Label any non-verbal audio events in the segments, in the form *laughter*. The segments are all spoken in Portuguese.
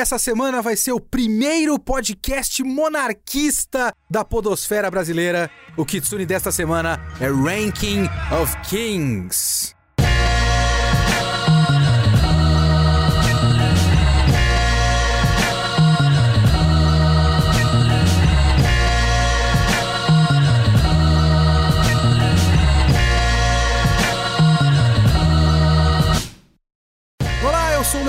Essa semana vai ser o primeiro podcast monarquista da podosfera brasileira. O Kitsune desta semana é Ranking of Kings.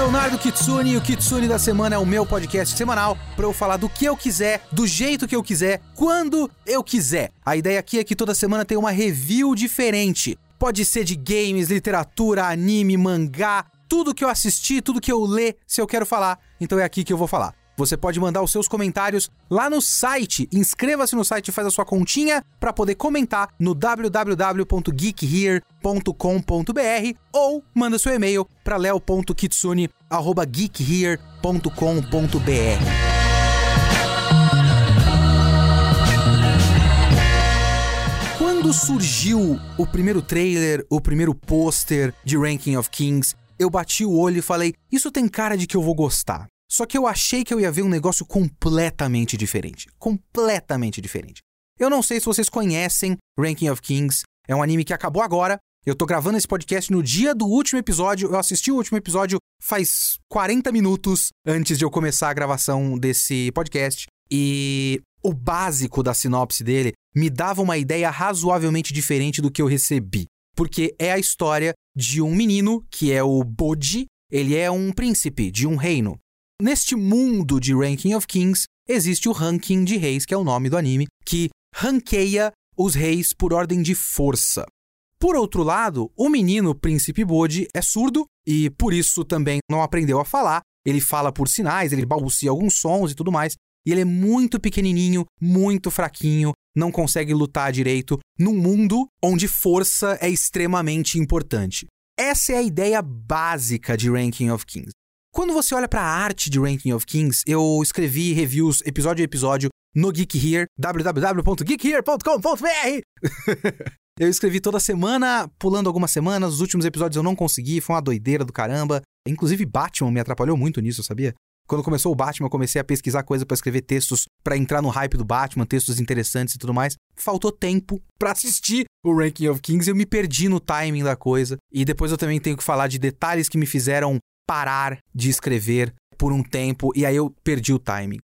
Leonardo Kitsune e o Kitsune da Semana é o meu podcast semanal para eu falar do que eu quiser, do jeito que eu quiser, quando eu quiser. A ideia aqui é que toda semana tem uma review diferente. Pode ser de games, literatura, anime, mangá, tudo que eu assisti, tudo que eu ler, se eu quero falar. Então é aqui que eu vou falar. Você pode mandar os seus comentários lá no site. Inscreva-se no site e faz a sua continha para poder comentar no www.geekhere.com.br ou manda seu e-mail para leo.kitsune@geekhere.com.br. Quando surgiu o primeiro trailer, o primeiro pôster de Ranking of Kings, eu bati o olho e falei: Isso tem cara de que eu vou gostar. Só que eu achei que eu ia ver um negócio completamente diferente. Completamente diferente. Eu não sei se vocês conhecem Ranking of Kings, é um anime que acabou agora. Eu tô gravando esse podcast no dia do último episódio. Eu assisti o último episódio faz 40 minutos antes de eu começar a gravação desse podcast. E o básico da sinopse dele me dava uma ideia razoavelmente diferente do que eu recebi. Porque é a história de um menino que é o Boji. Ele é um príncipe de um reino. Neste mundo de Ranking of Kings, existe o ranking de reis, que é o nome do anime, que ranqueia os reis por ordem de força. Por outro lado, o menino Príncipe Bode é surdo e por isso também não aprendeu a falar. Ele fala por sinais, ele balbucia alguns sons e tudo mais. E ele é muito pequenininho, muito fraquinho, não consegue lutar direito num mundo onde força é extremamente importante. Essa é a ideia básica de Ranking of Kings. Quando você olha para a arte de Ranking of Kings, eu escrevi reviews episódio a episódio no Geek Here, www.geekhere.com.br. *laughs* eu escrevi toda semana, pulando algumas semanas, os últimos episódios eu não consegui, foi uma doideira do caramba. Inclusive Batman me atrapalhou muito nisso, sabia? Quando começou o Batman, eu comecei a pesquisar coisa para escrever textos para entrar no hype do Batman, textos interessantes e tudo mais. Faltou tempo para assistir o Ranking of Kings eu me perdi no timing da coisa. E depois eu também tenho que falar de detalhes que me fizeram parar de escrever por um tempo e aí eu perdi o timing.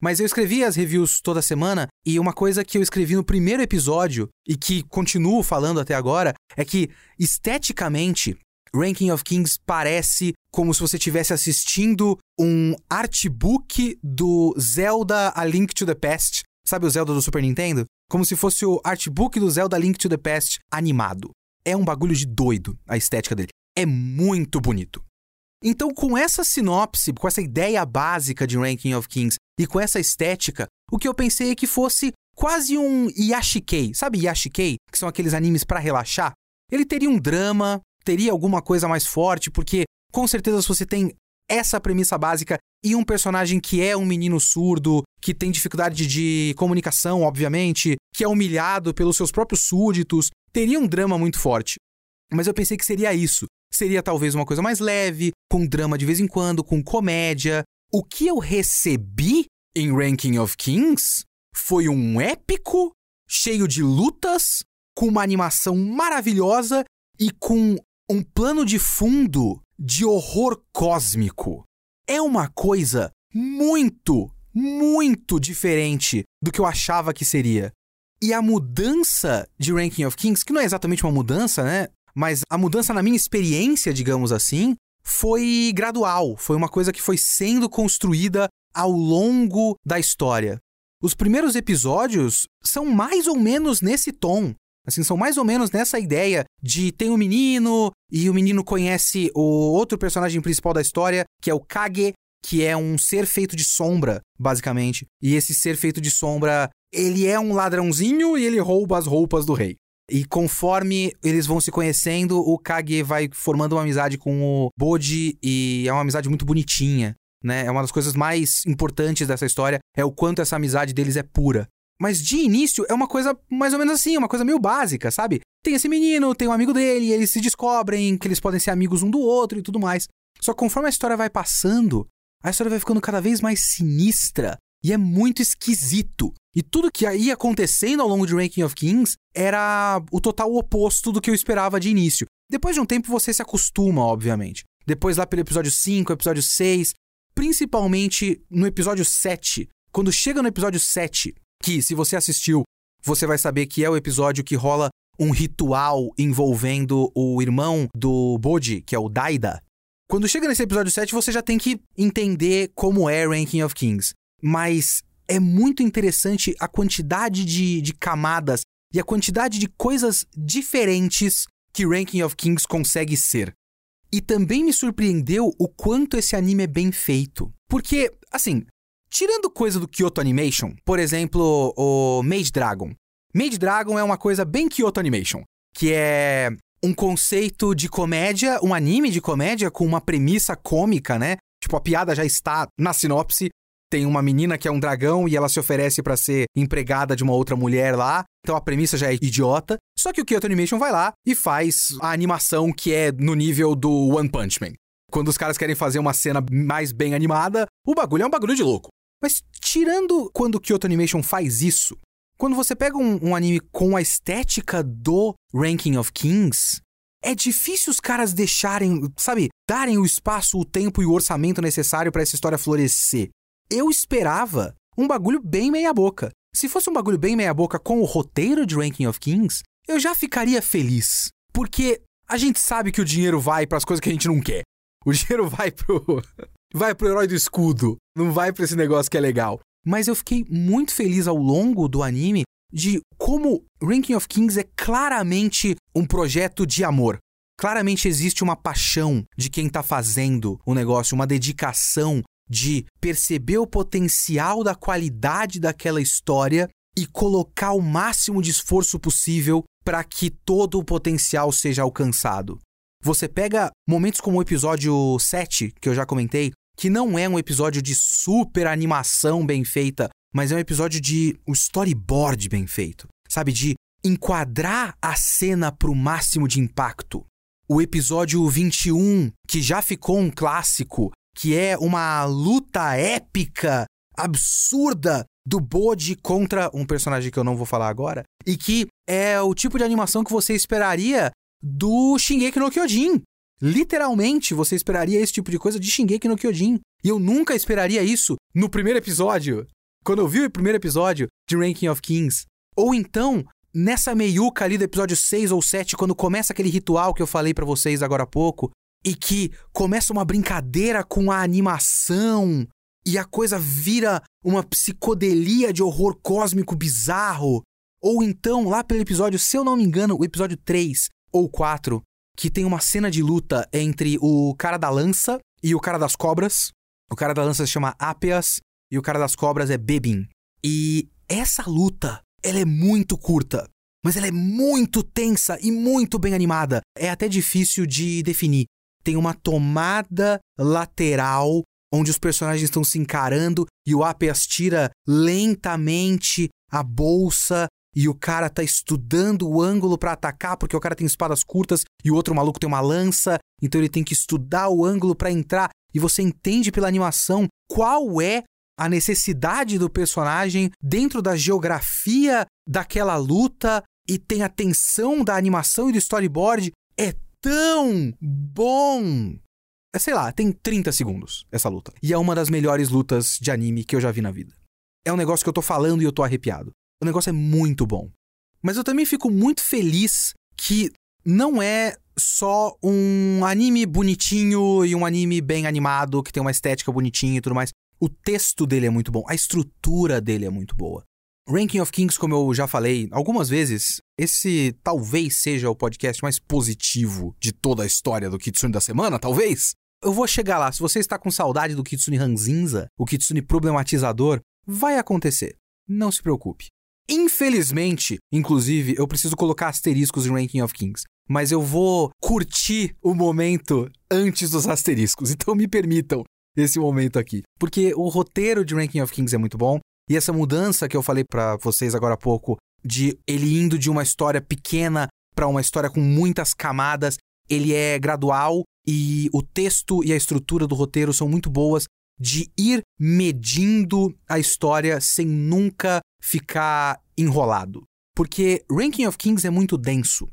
Mas eu escrevi as reviews toda semana e uma coisa que eu escrevi no primeiro episódio e que continuo falando até agora é que esteticamente Ranking of Kings parece como se você estivesse assistindo um artbook do Zelda A Link to the Past. Sabe o Zelda do Super Nintendo? Como se fosse o artbook do Zelda A Link to the Past animado. É um bagulho de doido a estética dele. É muito bonito. Então, com essa sinopse, com essa ideia básica de Ranking of Kings e com essa estética, o que eu pensei é que fosse quase um Yashikei. Sabe Yashikei? Que são aqueles animes para relaxar? Ele teria um drama, teria alguma coisa mais forte, porque com certeza se você tem essa premissa básica e um personagem que é um menino surdo, que tem dificuldade de comunicação, obviamente, que é humilhado pelos seus próprios súditos, teria um drama muito forte. Mas eu pensei que seria isso. Seria talvez uma coisa mais leve, com drama de vez em quando, com comédia. O que eu recebi em Ranking of Kings foi um épico, cheio de lutas, com uma animação maravilhosa e com um plano de fundo de horror cósmico. É uma coisa muito, muito diferente do que eu achava que seria. E a mudança de Ranking of Kings, que não é exatamente uma mudança, né? Mas a mudança na minha experiência, digamos assim, foi gradual, foi uma coisa que foi sendo construída ao longo da história. Os primeiros episódios são mais ou menos nesse tom. Assim, são mais ou menos nessa ideia de tem um menino e o menino conhece o outro personagem principal da história, que é o Kage, que é um ser feito de sombra, basicamente. E esse ser feito de sombra, ele é um ladrãozinho e ele rouba as roupas do rei. E conforme eles vão se conhecendo, o Kage vai formando uma amizade com o Boji e é uma amizade muito bonitinha, né? É uma das coisas mais importantes dessa história, é o quanto essa amizade deles é pura. Mas de início é uma coisa mais ou menos assim, uma coisa meio básica, sabe? Tem esse menino, tem um amigo dele, e eles se descobrem que eles podem ser amigos um do outro e tudo mais. Só que conforme a história vai passando, a história vai ficando cada vez mais sinistra e é muito esquisito. E tudo que ia acontecendo ao longo de Ranking of Kings era o total oposto do que eu esperava de início. Depois de um tempo você se acostuma, obviamente. Depois lá pelo episódio 5, episódio 6, principalmente no episódio 7. Quando chega no episódio 7, que se você assistiu, você vai saber que é o episódio que rola um ritual envolvendo o irmão do Bodhi, que é o Daida. Quando chega nesse episódio 7, você já tem que entender como é Ranking of Kings. Mas é muito interessante a quantidade de, de camadas e a quantidade de coisas diferentes que Ranking of Kings consegue ser. E também me surpreendeu o quanto esse anime é bem feito. Porque, assim, tirando coisa do Kyoto Animation, por exemplo, o Mage Dragon. Mage Dragon é uma coisa bem Kyoto Animation, que é um conceito de comédia, um anime de comédia com uma premissa cômica, né? Tipo, a piada já está na sinopse. Tem uma menina que é um dragão e ela se oferece para ser empregada de uma outra mulher lá. Então a premissa já é idiota. Só que o Kyoto Animation vai lá e faz a animação que é no nível do One Punch Man. Quando os caras querem fazer uma cena mais bem animada, o bagulho é um bagulho de louco. Mas tirando quando o Kyoto Animation faz isso, quando você pega um, um, anime com a estética do Ranking of Kings, é difícil os caras deixarem, sabe, darem o espaço, o tempo e o orçamento necessário para essa história florescer. Eu esperava um bagulho bem meia-boca. Se fosse um bagulho bem meia-boca com o roteiro de Ranking of Kings, eu já ficaria feliz. Porque a gente sabe que o dinheiro vai para as coisas que a gente não quer. O *laughs* dinheiro vai pro. vai pro herói do escudo. Não vai pra esse negócio que é legal. Mas eu fiquei muito feliz ao longo do anime de como Ranking of Kings é claramente um projeto de amor. Claramente existe uma paixão de quem está fazendo o negócio, uma dedicação de perceber o potencial da qualidade daquela história e colocar o máximo de esforço possível para que todo o potencial seja alcançado. Você pega momentos como o episódio 7, que eu já comentei, que não é um episódio de super animação bem feita, mas é um episódio de um storyboard bem feito, sabe? De enquadrar a cena para o máximo de impacto. O episódio 21, que já ficou um clássico, que é uma luta épica, absurda do Bode contra um personagem que eu não vou falar agora, e que é o tipo de animação que você esperaria do Shingeki no Kyojin. Literalmente, você esperaria esse tipo de coisa de Shingeki no Kyojin. E eu nunca esperaria isso no primeiro episódio. Quando eu vi o primeiro episódio de Ranking of Kings. Ou então, nessa meiuca ali do episódio 6 ou 7, quando começa aquele ritual que eu falei para vocês agora há pouco, e que começa uma brincadeira com a animação, e a coisa vira uma psicodelia de horror cósmico bizarro. Ou então, lá pelo episódio, se eu não me engano, o episódio 3 ou 4, que tem uma cena de luta entre o cara da lança e o cara das cobras. O cara da lança se chama Apeas e o cara das cobras é Bebin. E essa luta, ela é muito curta, mas ela é muito tensa e muito bem animada. É até difícil de definir. Tem uma tomada lateral onde os personagens estão se encarando e o Apeas tira lentamente a bolsa e o cara tá estudando o ângulo para atacar, porque o cara tem espadas curtas e o outro maluco tem uma lança, então ele tem que estudar o ângulo para entrar e você entende pela animação qual é a necessidade do personagem dentro da geografia daquela luta e tem a tensão da animação e do storyboard. É tão bom! É, sei lá, tem 30 segundos essa luta. E é uma das melhores lutas de anime que eu já vi na vida. É um negócio que eu tô falando e eu tô arrepiado. O negócio é muito bom. Mas eu também fico muito feliz que não é só um anime bonitinho e um anime bem animado, que tem uma estética bonitinha e tudo mais. O texto dele é muito bom, a estrutura dele é muito boa. Ranking of Kings, como eu já falei algumas vezes, esse talvez seja o podcast mais positivo de toda a história do Kitsune da semana, talvez. Eu vou chegar lá. Se você está com saudade do Kitsune Ranzinza, o Kitsune problematizador, vai acontecer. Não se preocupe. Infelizmente, inclusive, eu preciso colocar asteriscos em Ranking of Kings. Mas eu vou curtir o momento antes dos asteriscos. *laughs* Então me permitam esse momento aqui. Porque o roteiro de Ranking of Kings é muito bom. E essa mudança que eu falei para vocês agora há pouco, de ele indo de uma história pequena para uma história com muitas camadas, ele é gradual e o texto e a estrutura do roteiro são muito boas. de ir medindo a história sem nunca ficar enrolado. Porque Ranking of Kings é muito denso.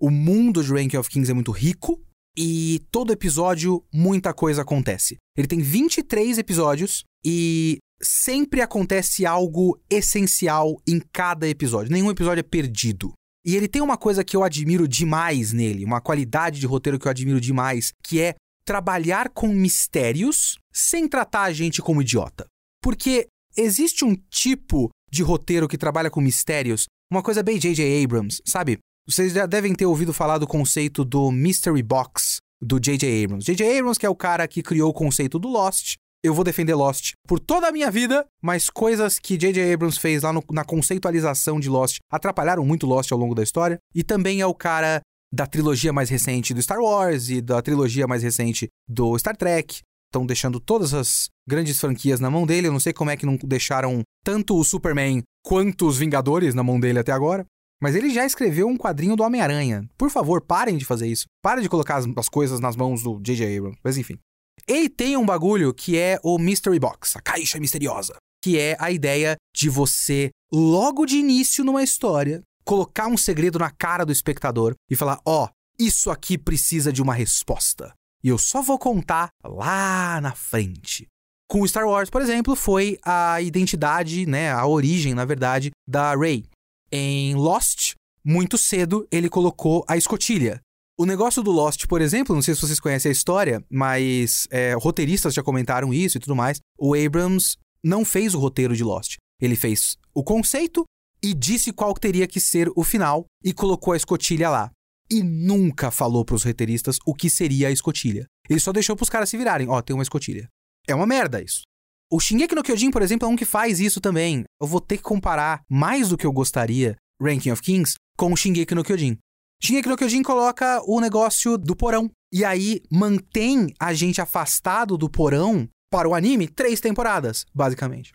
O mundo de Ranking of Kings é muito rico e todo episódio muita coisa acontece. Ele tem 23 episódios e sempre acontece algo essencial em cada episódio. Nenhum episódio é perdido. E ele tem uma coisa que eu admiro demais nele, uma qualidade de roteiro que eu admiro demais, que é trabalhar com mistérios sem tratar a gente como idiota. Porque existe um tipo de roteiro que trabalha com mistérios, uma coisa bem J.J. Abrams, sabe? Vocês já devem ter ouvido falar do conceito do Mystery Box do J.J. Abrams. J.J. Abrams, que é o cara que criou o conceito do Lost. Eu vou defender Lost por toda a minha vida, mas coisas que J.J. Abrams fez lá no, na conceitualização de Lost atrapalharam muito Lost ao longo da história. E também é o cara da trilogia mais recente do Star Wars e da trilogia mais recente do Star Trek. Estão deixando todas as grandes franquias na mão dele. Eu não sei como é que não deixaram tanto o Superman quanto os Vingadores na mão dele até agora. Mas ele já escreveu um quadrinho do Homem-Aranha. Por favor, parem de fazer isso. Parem de colocar as, as coisas nas mãos do J.J. Abrams. Mas enfim. Ele tem um bagulho que é o Mystery Box, a caixa misteriosa. Que é a ideia de você, logo de início numa história, colocar um segredo na cara do espectador e falar: ó, oh, isso aqui precisa de uma resposta. E eu só vou contar lá na frente. Com Star Wars, por exemplo, foi a identidade, né, a origem, na verdade, da Rey. Em Lost, muito cedo, ele colocou a escotilha. O negócio do Lost, por exemplo, não sei se vocês conhecem a história, mas é, roteiristas já comentaram isso e tudo mais. O Abrams não fez o roteiro de Lost. Ele fez o conceito e disse qual teria que ser o final e colocou a escotilha lá. E nunca falou para os roteiristas o que seria a escotilha. Ele só deixou para os caras se virarem. Ó, oh, tem uma escotilha. É uma merda isso. O Shingeki no Kyojin, por exemplo, é um que faz isso também. Eu vou ter que comparar mais do que eu gostaria, Ranking of Kings, com o Shingeki no Kyojin. Shingeki no Kyojin coloca o negócio do porão. E aí mantém a gente afastado do porão para o anime três temporadas, basicamente.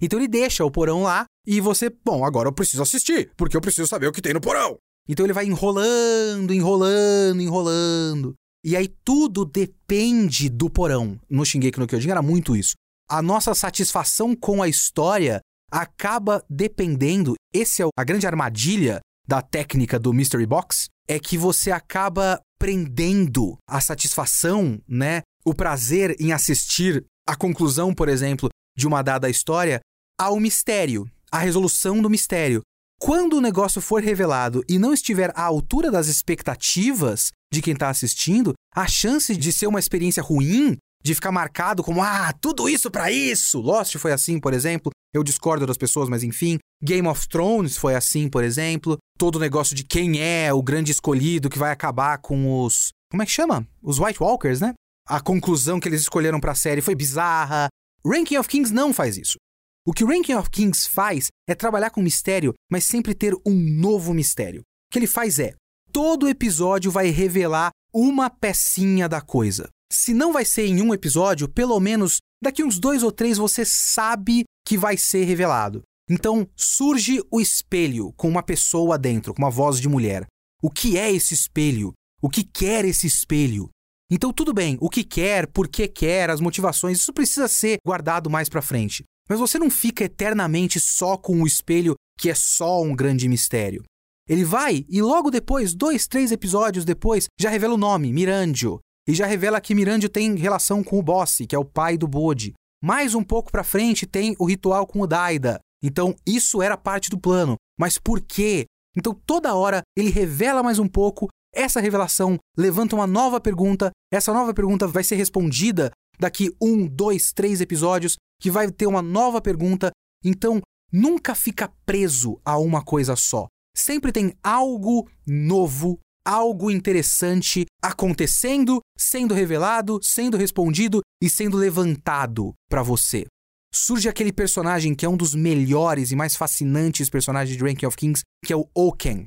Então ele deixa o porão lá e você, bom, agora eu preciso assistir, porque eu preciso saber o que tem no porão. Então ele vai enrolando, enrolando, enrolando. E aí tudo depende do porão. No Shingeki no Kyojin era muito isso. A nossa satisfação com a história acaba dependendo, esse é a grande armadilha da técnica do Mystery Box, é que você acaba prendendo a satisfação, né, o prazer em assistir a conclusão, por exemplo, de uma dada história ao mistério, à resolução do mistério. Quando o negócio for revelado e não estiver à altura das expectativas de quem está assistindo, a chance de ser uma experiência ruim, de ficar marcado como ah, tudo isso para isso. Lost foi assim, por exemplo. Eu discordo das pessoas, mas enfim. Game of Thrones foi assim, por exemplo. Todo o negócio de quem é o grande escolhido que vai acabar com os. Como é que chama? Os White Walkers, né? A conclusão que eles escolheram para a série foi bizarra. Ranking of Kings não faz isso. O que Ranking of Kings faz é trabalhar com mistério, mas sempre ter um novo mistério. O que ele faz é: todo episódio vai revelar uma pecinha da coisa. Se não vai ser em um episódio, pelo menos daqui uns dois ou três você sabe que vai ser revelado. Então surge o espelho com uma pessoa dentro, com uma voz de mulher. O que é esse espelho? O que quer esse espelho? Então tudo bem, o que quer, por que quer, as motivações, isso precisa ser guardado mais para frente. Mas você não fica eternamente só com o espelho que é só um grande mistério. Ele vai e logo depois, dois, três episódios depois, já revela o nome, Mirandio. E já revela que Mirandio tem relação com o Boss, que é o pai do Bode. Mais um pouco pra frente tem o ritual com o Daida. Então isso era parte do plano. Mas por quê? Então toda hora ele revela mais um pouco, essa revelação levanta uma nova pergunta, essa nova pergunta vai ser respondida daqui um, dois, três episódios, que vai ter uma nova pergunta. Então, nunca fica preso a uma coisa só. Sempre tem algo novo, algo interessante acontecendo, sendo revelado, sendo respondido e sendo levantado para você. Surge aquele personagem que é um dos melhores e mais fascinantes personagens de Ranking of Kings, que é o Oken.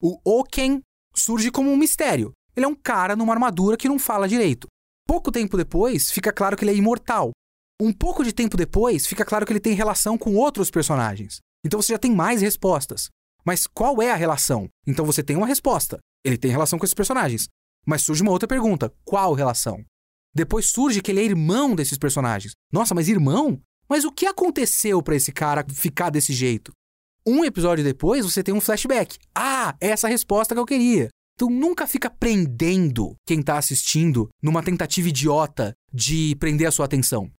O Oken surge como um mistério. Ele é um cara numa armadura que não fala direito. Pouco tempo depois, fica claro que ele é imortal. Um pouco de tempo depois, fica claro que ele tem relação com outros personagens. Então você já tem mais respostas. Mas qual é a relação? Então você tem uma resposta. Ele tem relação com esses personagens. Mas surge uma outra pergunta: qual relação? Depois surge que ele é irmão desses personagens. Nossa, mas irmão? Mas o que aconteceu para esse cara ficar desse jeito? Um episódio depois, você tem um flashback. Ah, é essa resposta que eu queria. Então nunca fica prendendo quem tá assistindo numa tentativa idiota de prender a sua atenção.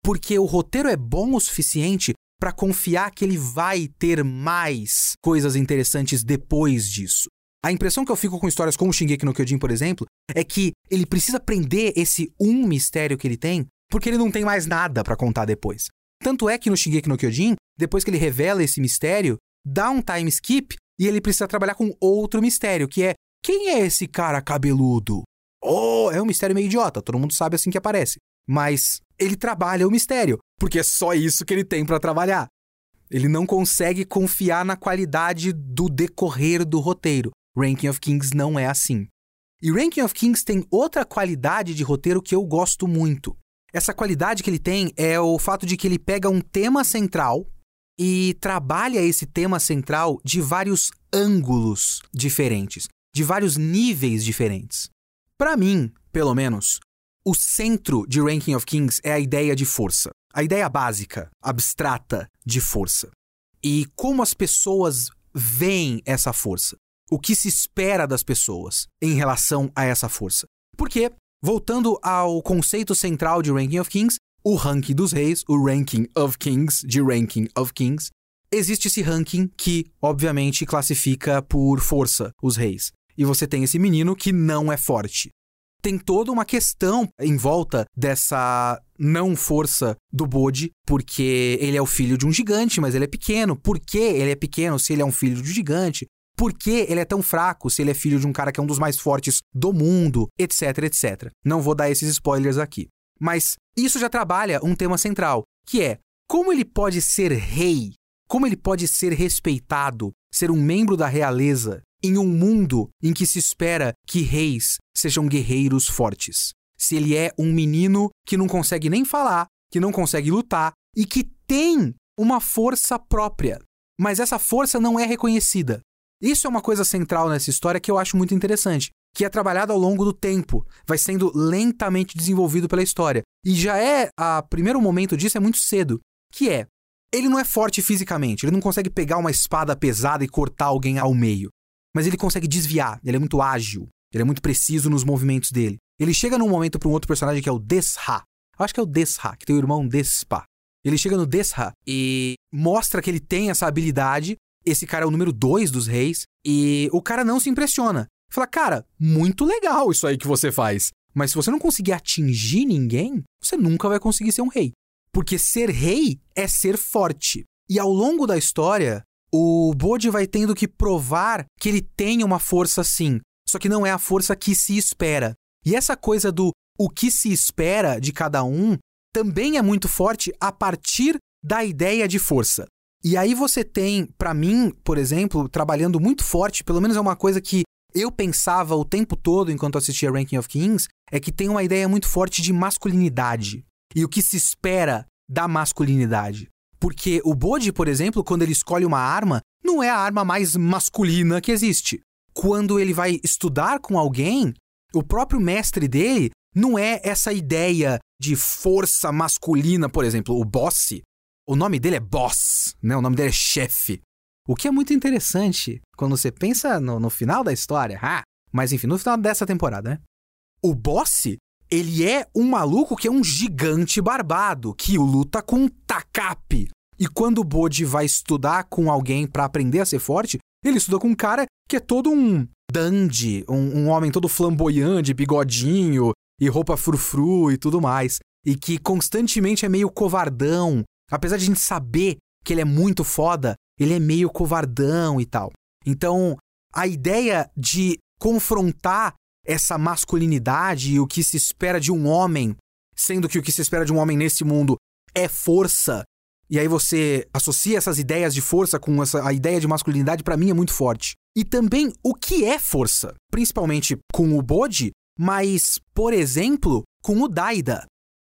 Porque o roteiro é bom o suficiente para confiar que ele vai ter mais coisas interessantes depois disso. A impressão que eu fico com histórias como Shingeki no Kyojin, por exemplo, é que ele precisa prender esse um mistério que ele tem, porque ele não tem mais nada para contar depois. Tanto é que no Shingeki no Kyojin, depois que ele revela esse mistério, dá um time skip e ele precisa trabalhar com outro mistério, que é quem é esse cara cabeludo? Oh, é um mistério meio idiota, todo mundo sabe assim que aparece. Mas ele trabalha o mistério, porque é só isso que ele tem para trabalhar. Ele não consegue confiar na qualidade do decorrer do roteiro. Ranking of Kings não é assim. E Ranking of Kings tem outra qualidade de roteiro que eu gosto muito. Essa qualidade que ele tem é o fato de que ele pega um tema central e trabalha esse tema central de vários ângulos diferentes, de vários níveis diferentes. Para mim, pelo menos, o centro de Ranking of Kings é a ideia de força. A ideia básica, abstrata de força. E como as pessoas veem essa força. O que se espera das pessoas em relação a essa força. Porque, voltando ao conceito central de Ranking of Kings, o ranking dos reis, o Ranking of Kings, de Ranking of Kings, existe esse ranking que, obviamente, classifica por força os reis. E você tem esse menino que não é forte tem toda uma questão em volta dessa não força do Bode, porque ele é o filho de um gigante, mas ele é pequeno. Por que ele é pequeno se ele é um filho de um gigante? Por que ele é tão fraco se ele é filho de um cara que é um dos mais fortes do mundo, etc, etc. Não vou dar esses spoilers aqui. Mas isso já trabalha um tema central, que é como ele pode ser rei, como ele pode ser respeitado, ser um membro da realeza em um mundo em que se espera que reis sejam guerreiros fortes. Se ele é um menino que não consegue nem falar, que não consegue lutar e que tem uma força própria, mas essa força não é reconhecida. Isso é uma coisa central nessa história que eu acho muito interessante, que é trabalhado ao longo do tempo, vai sendo lentamente desenvolvido pela história. E já é, a primeiro momento disso é muito cedo, que é ele não é forte fisicamente, ele não consegue pegar uma espada pesada e cortar alguém ao meio mas ele consegue desviar, ele é muito ágil, ele é muito preciso nos movimentos dele. Ele chega num momento para um outro personagem que é o Desha. Acho que é o Desha, que tem o irmão Despa. Ele chega no Desha e mostra que ele tem essa habilidade. Esse cara é o número dois dos reis. E o cara não se impressiona. Fala, cara, muito legal isso aí que você faz. Mas se você não conseguir atingir ninguém, você nunca vai conseguir ser um rei. Porque ser rei é ser forte. E ao longo da história, o Bode vai tendo que provar que ele tem uma força sim, só que não é a força que se espera. E essa coisa do o que se espera de cada um também é muito forte a partir da ideia de força. E aí você tem, para mim, por exemplo, trabalhando muito forte, pelo menos é uma coisa que eu pensava o tempo todo enquanto assistia Ranking of Kings, é que tem uma ideia muito forte de masculinidade e o que se espera da masculinidade. Porque o Bode, por exemplo, quando ele escolhe uma arma, não é a arma mais masculina que existe. Quando ele vai estudar com alguém, o próprio mestre dele não é essa ideia de força masculina, por exemplo, o boss. O nome dele é boss, né? O nome dele é chefe. O que é muito interessante quando você pensa no, no final da história. Ah, mas enfim, no final dessa temporada, né? O boss ele é um maluco que é um gigante barbado, que luta com um tacape. E quando o Bode vai estudar com alguém para aprender a ser forte, ele estuda com um cara que é todo um dandy, um, um homem todo flamboyante, bigodinho e roupa frufru e tudo mais. E que constantemente é meio covardão. Apesar de a gente saber que ele é muito foda, ele é meio covardão e tal. Então, a ideia de confrontar essa masculinidade e o que se espera de um homem, sendo que o que se espera de um homem nesse mundo é força. E aí você associa essas ideias de força com essa, a ideia de masculinidade, para mim é muito forte. E também o que é força, principalmente com o Bode, mas, por exemplo, com o Daida.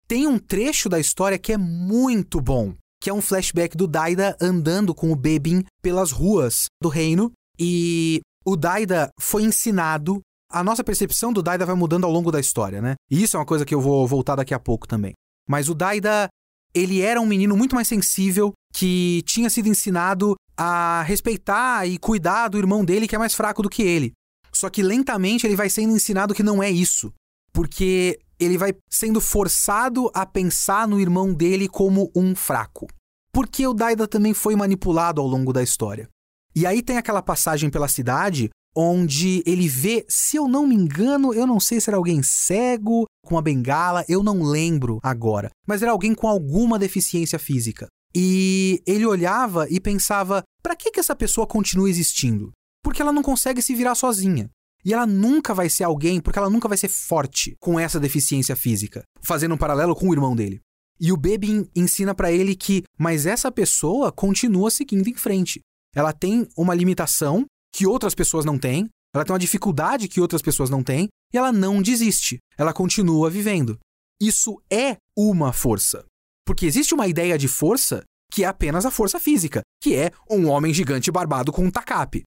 Tem um trecho da história que é muito bom, que é um flashback do Daida andando com o Bebin pelas ruas do reino e o Daida foi ensinado a nossa percepção do Daida vai mudando ao longo da história, né? E isso é uma coisa que eu vou voltar daqui a pouco também. Mas o Daida, ele era um menino muito mais sensível, que tinha sido ensinado a respeitar e cuidar do irmão dele que é mais fraco do que ele. Só que lentamente ele vai sendo ensinado que não é isso. Porque ele vai sendo forçado a pensar no irmão dele como um fraco. Porque o Daida também foi manipulado ao longo da história. E aí tem aquela passagem pela cidade onde ele vê, se eu não me engano, eu não sei se era alguém cego, com uma bengala, eu não lembro agora, mas era alguém com alguma deficiência física. E ele olhava e pensava: para que, que essa pessoa continua existindo? Porque ela não consegue se virar sozinha. E ela nunca vai ser alguém, porque ela nunca vai ser forte com essa deficiência física, fazendo um paralelo com o irmão dele. E o Bebin ensina para ele que, mas essa pessoa continua seguindo em frente. Ela tem uma limitação que outras pessoas não têm, ela tem uma dificuldade que outras pessoas não têm, e ela não desiste, ela continua vivendo. Isso é uma força. Porque existe uma ideia de força que é apenas a força física, que é um homem gigante barbado com um tacape.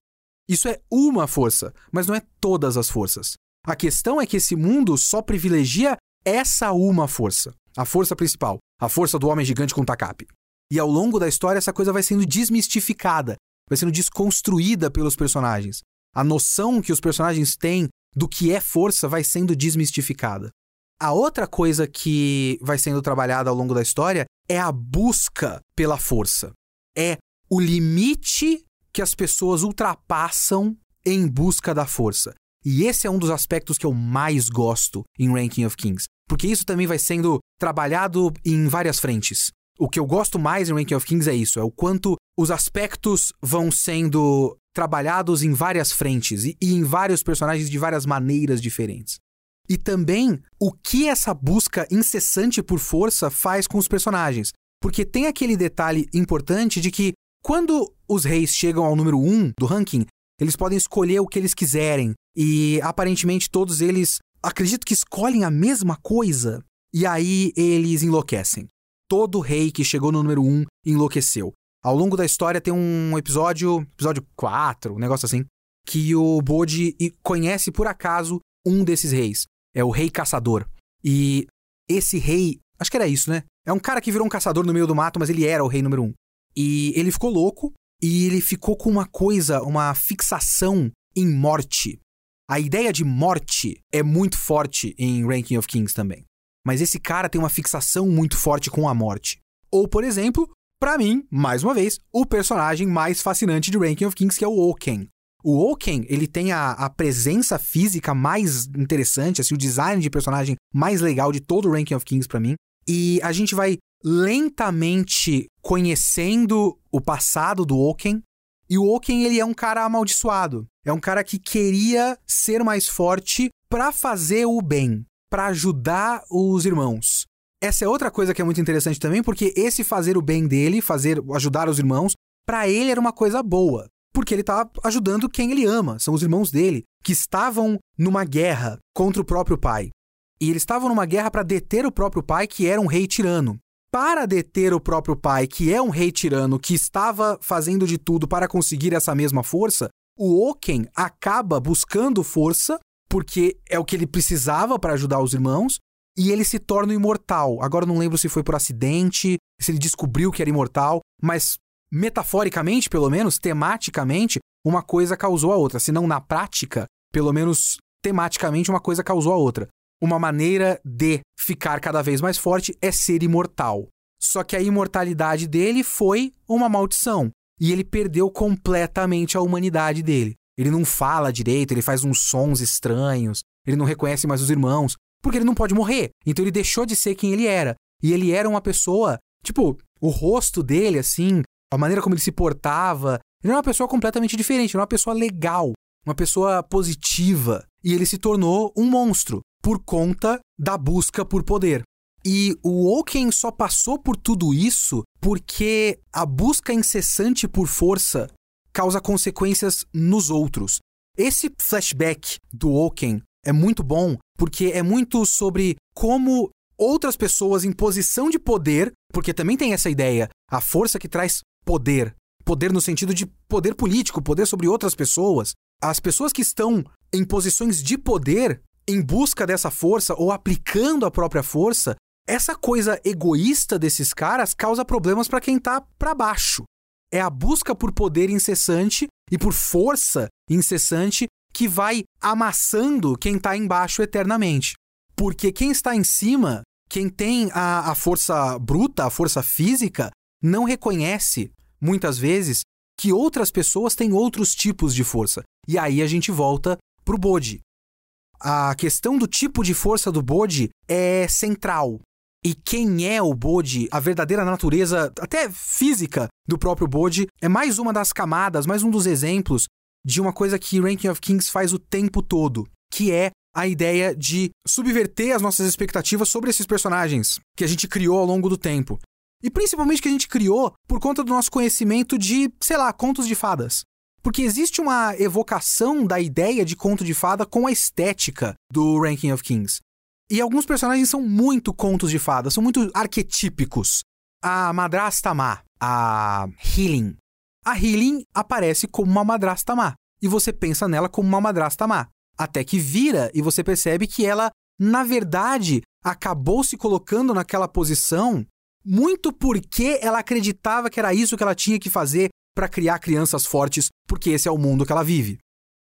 Isso é uma força, mas não é todas as forças. A questão é que esse mundo só privilegia essa uma força, a força principal, a força do homem gigante com tacape. E ao longo da história essa coisa vai sendo desmistificada vai sendo desconstruída pelos personagens. A noção que os personagens têm do que é força vai sendo desmistificada. A outra coisa que vai sendo trabalhada ao longo da história é a busca pela força. É o limite que as pessoas ultrapassam em busca da força. E esse é um dos aspectos que eu mais gosto em Ranking of Kings, porque isso também vai sendo trabalhado em várias frentes. O que eu gosto mais em Ranking of Kings é isso, é o quanto os aspectos vão sendo trabalhados em várias frentes e, e em vários personagens de várias maneiras diferentes. E também o que essa busca incessante por força faz com os personagens. Porque tem aquele detalhe importante de que quando os reis chegam ao número 1 um do ranking, eles podem escolher o que eles quiserem. E aparentemente todos eles acredito que escolhem a mesma coisa. E aí eles enlouquecem. Todo rei que chegou no número 1 um enlouqueceu. Ao longo da história tem um episódio, episódio 4, um negócio assim, que o Bode conhece por acaso um desses reis. É o Rei Caçador. E esse rei, acho que era isso, né? É um cara que virou um caçador no meio do mato, mas ele era o rei número um. E ele ficou louco e ele ficou com uma coisa, uma fixação em morte. A ideia de morte é muito forte em Ranking of Kings também. Mas esse cara tem uma fixação muito forte com a morte. Ou, por exemplo, para mim, mais uma vez, o personagem mais fascinante de Ranking of Kings, que é o Oaken. O Oaken, ele tem a, a, presença física mais interessante, assim, o design de personagem mais legal de todo o Ranking of Kings para mim. E a gente vai lentamente conhecendo o passado do Oaken. E o Oaken, ele é um cara amaldiçoado. É um cara que queria ser mais forte para fazer o bem, para ajudar os irmãos. Essa é outra coisa que é muito interessante também, porque esse fazer o bem dele, fazer ajudar os irmãos, para ele era uma coisa boa, porque ele estava ajudando quem ele ama, são os irmãos dele, que estavam numa guerra contra o próprio pai. E eles estavam numa guerra para deter o próprio pai, que era um rei tirano. Para deter o próprio pai, que é um rei tirano, que estava fazendo de tudo para conseguir essa mesma força, o Oken acaba buscando força, porque é o que ele precisava para ajudar os irmãos, e ele se torna imortal. Agora não lembro se foi por acidente, se ele descobriu que era imortal, mas metaforicamente, pelo menos, tematicamente, uma coisa causou a outra. Se não na prática, pelo menos tematicamente, uma coisa causou a outra. Uma maneira de ficar cada vez mais forte é ser imortal. Só que a imortalidade dele foi uma maldição. E ele perdeu completamente a humanidade dele. Ele não fala direito, ele faz uns sons estranhos, ele não reconhece mais os irmãos porque ele não pode morrer. Então ele deixou de ser quem ele era. E ele era uma pessoa, tipo, o rosto dele, assim, a maneira como ele se portava. Ele era uma pessoa completamente diferente, era uma pessoa legal, uma pessoa positiva. E ele se tornou um monstro por conta da busca por poder. E o Oaken só passou por tudo isso porque a busca incessante por força causa consequências nos outros. Esse flashback do Oaken é muito bom porque é muito sobre como outras pessoas em posição de poder, porque também tem essa ideia, a força que traz poder, poder no sentido de poder político, poder sobre outras pessoas. As pessoas que estão em posições de poder, em busca dessa força ou aplicando a própria força, essa coisa egoísta desses caras causa problemas para quem tá para baixo. É a busca por poder incessante e por força incessante que vai amassando quem tá embaixo eternamente. Porque quem está em cima, quem tem a, a força bruta, a força física, não reconhece, muitas vezes, que outras pessoas têm outros tipos de força. E aí a gente volta pro Bode. A questão do tipo de força do Bode é central. E quem é o Bode, a verdadeira natureza, até física, do próprio Bode, é mais uma das camadas, mais um dos exemplos de uma coisa que Ranking of Kings faz o tempo todo, que é a ideia de subverter as nossas expectativas sobre esses personagens que a gente criou ao longo do tempo. E principalmente que a gente criou por conta do nosso conhecimento de, sei lá, contos de fadas. Porque existe uma evocação da ideia de conto de fada com a estética do Ranking of Kings. E alguns personagens são muito contos de fada, são muito arquetípicos. A madrasta má, a Healing. A Healing aparece como uma madrasta má, e você pensa nela como uma madrasta má. Até que vira e você percebe que ela, na verdade, acabou se colocando naquela posição muito porque ela acreditava que era isso que ela tinha que fazer para criar crianças fortes, porque esse é o mundo que ela vive.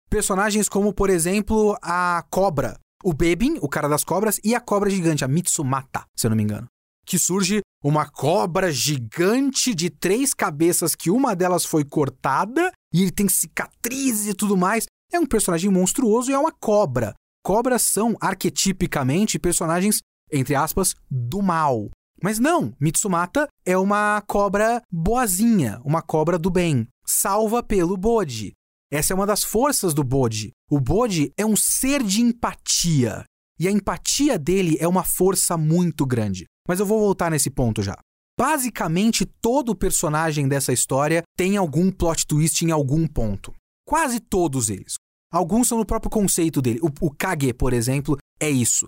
Personagens como, por exemplo, a Cobra, o Bebin, o cara das cobras, e a cobra gigante, a Mitsumata, se eu não me engano. Que surge uma cobra gigante de três cabeças, que uma delas foi cortada, e ele tem cicatrizes e tudo mais. É um personagem monstruoso e é uma cobra. Cobras são, arquetipicamente, personagens, entre aspas, do mal. Mas não, Mitsumata é uma cobra boazinha, uma cobra do bem, salva pelo Bode. Essa é uma das forças do Bode. O Bode é um ser de empatia. E a empatia dele é uma força muito grande. Mas eu vou voltar nesse ponto já. Basicamente, todo personagem dessa história tem algum plot twist em algum ponto. Quase todos eles. Alguns são no próprio conceito dele. O, o Kage, por exemplo, é isso.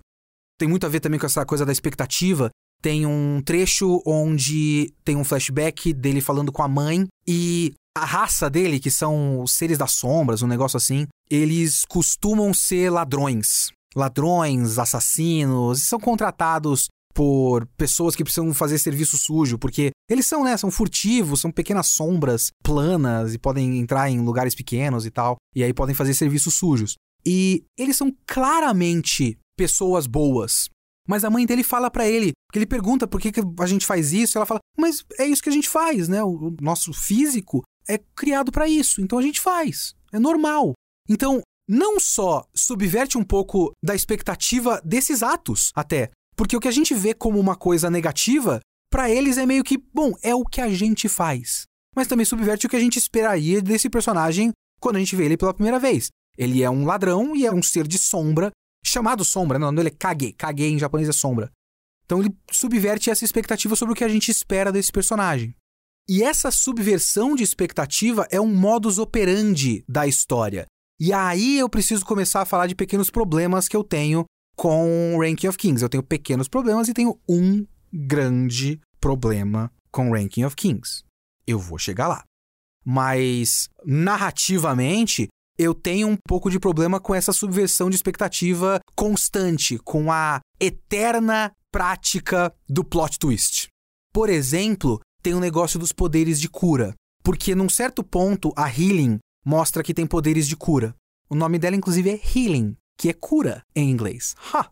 Tem muito a ver também com essa coisa da expectativa tem um trecho onde tem um flashback dele falando com a mãe e a raça dele, que são os seres das sombras, um negócio assim, eles costumam ser ladrões. Ladrões, assassinos, e são contratados por pessoas que precisam fazer serviço sujo, porque eles são, né, são furtivos, são pequenas sombras planas e podem entrar em lugares pequenos e tal, e aí podem fazer serviços sujos. E eles são claramente pessoas boas. Mas a mãe dele fala para ele, porque ele pergunta por que, que a gente faz isso, ela fala: "Mas é isso que a gente faz, né? O nosso físico é criado para isso, então a gente faz. É normal". Então, não só subverte um pouco da expectativa desses atos, até, porque o que a gente vê como uma coisa negativa, para eles é meio que, bom, é o que a gente faz. Mas também subverte o que a gente esperaria desse personagem quando a gente vê ele pela primeira vez. Ele é um ladrão e é um ser de sombra chamado sombra, não, ele é kage. Kage em japonês é sombra. Então ele subverte essa expectativa sobre o que a gente espera desse personagem. E essa subversão de expectativa é um modus operandi da história. E aí eu preciso começar a falar de pequenos problemas que eu tenho com Ranking of Kings. Eu tenho pequenos problemas e tenho um grande problema com Ranking of Kings. Eu vou chegar lá. Mas narrativamente, eu tenho um pouco de problema com essa subversão de expectativa constante, com a eterna prática do plot twist. Por exemplo, tem o um negócio dos poderes de cura, porque num certo ponto a Healing mostra que tem poderes de cura. O nome dela inclusive é Healing, que é cura em inglês. Ha!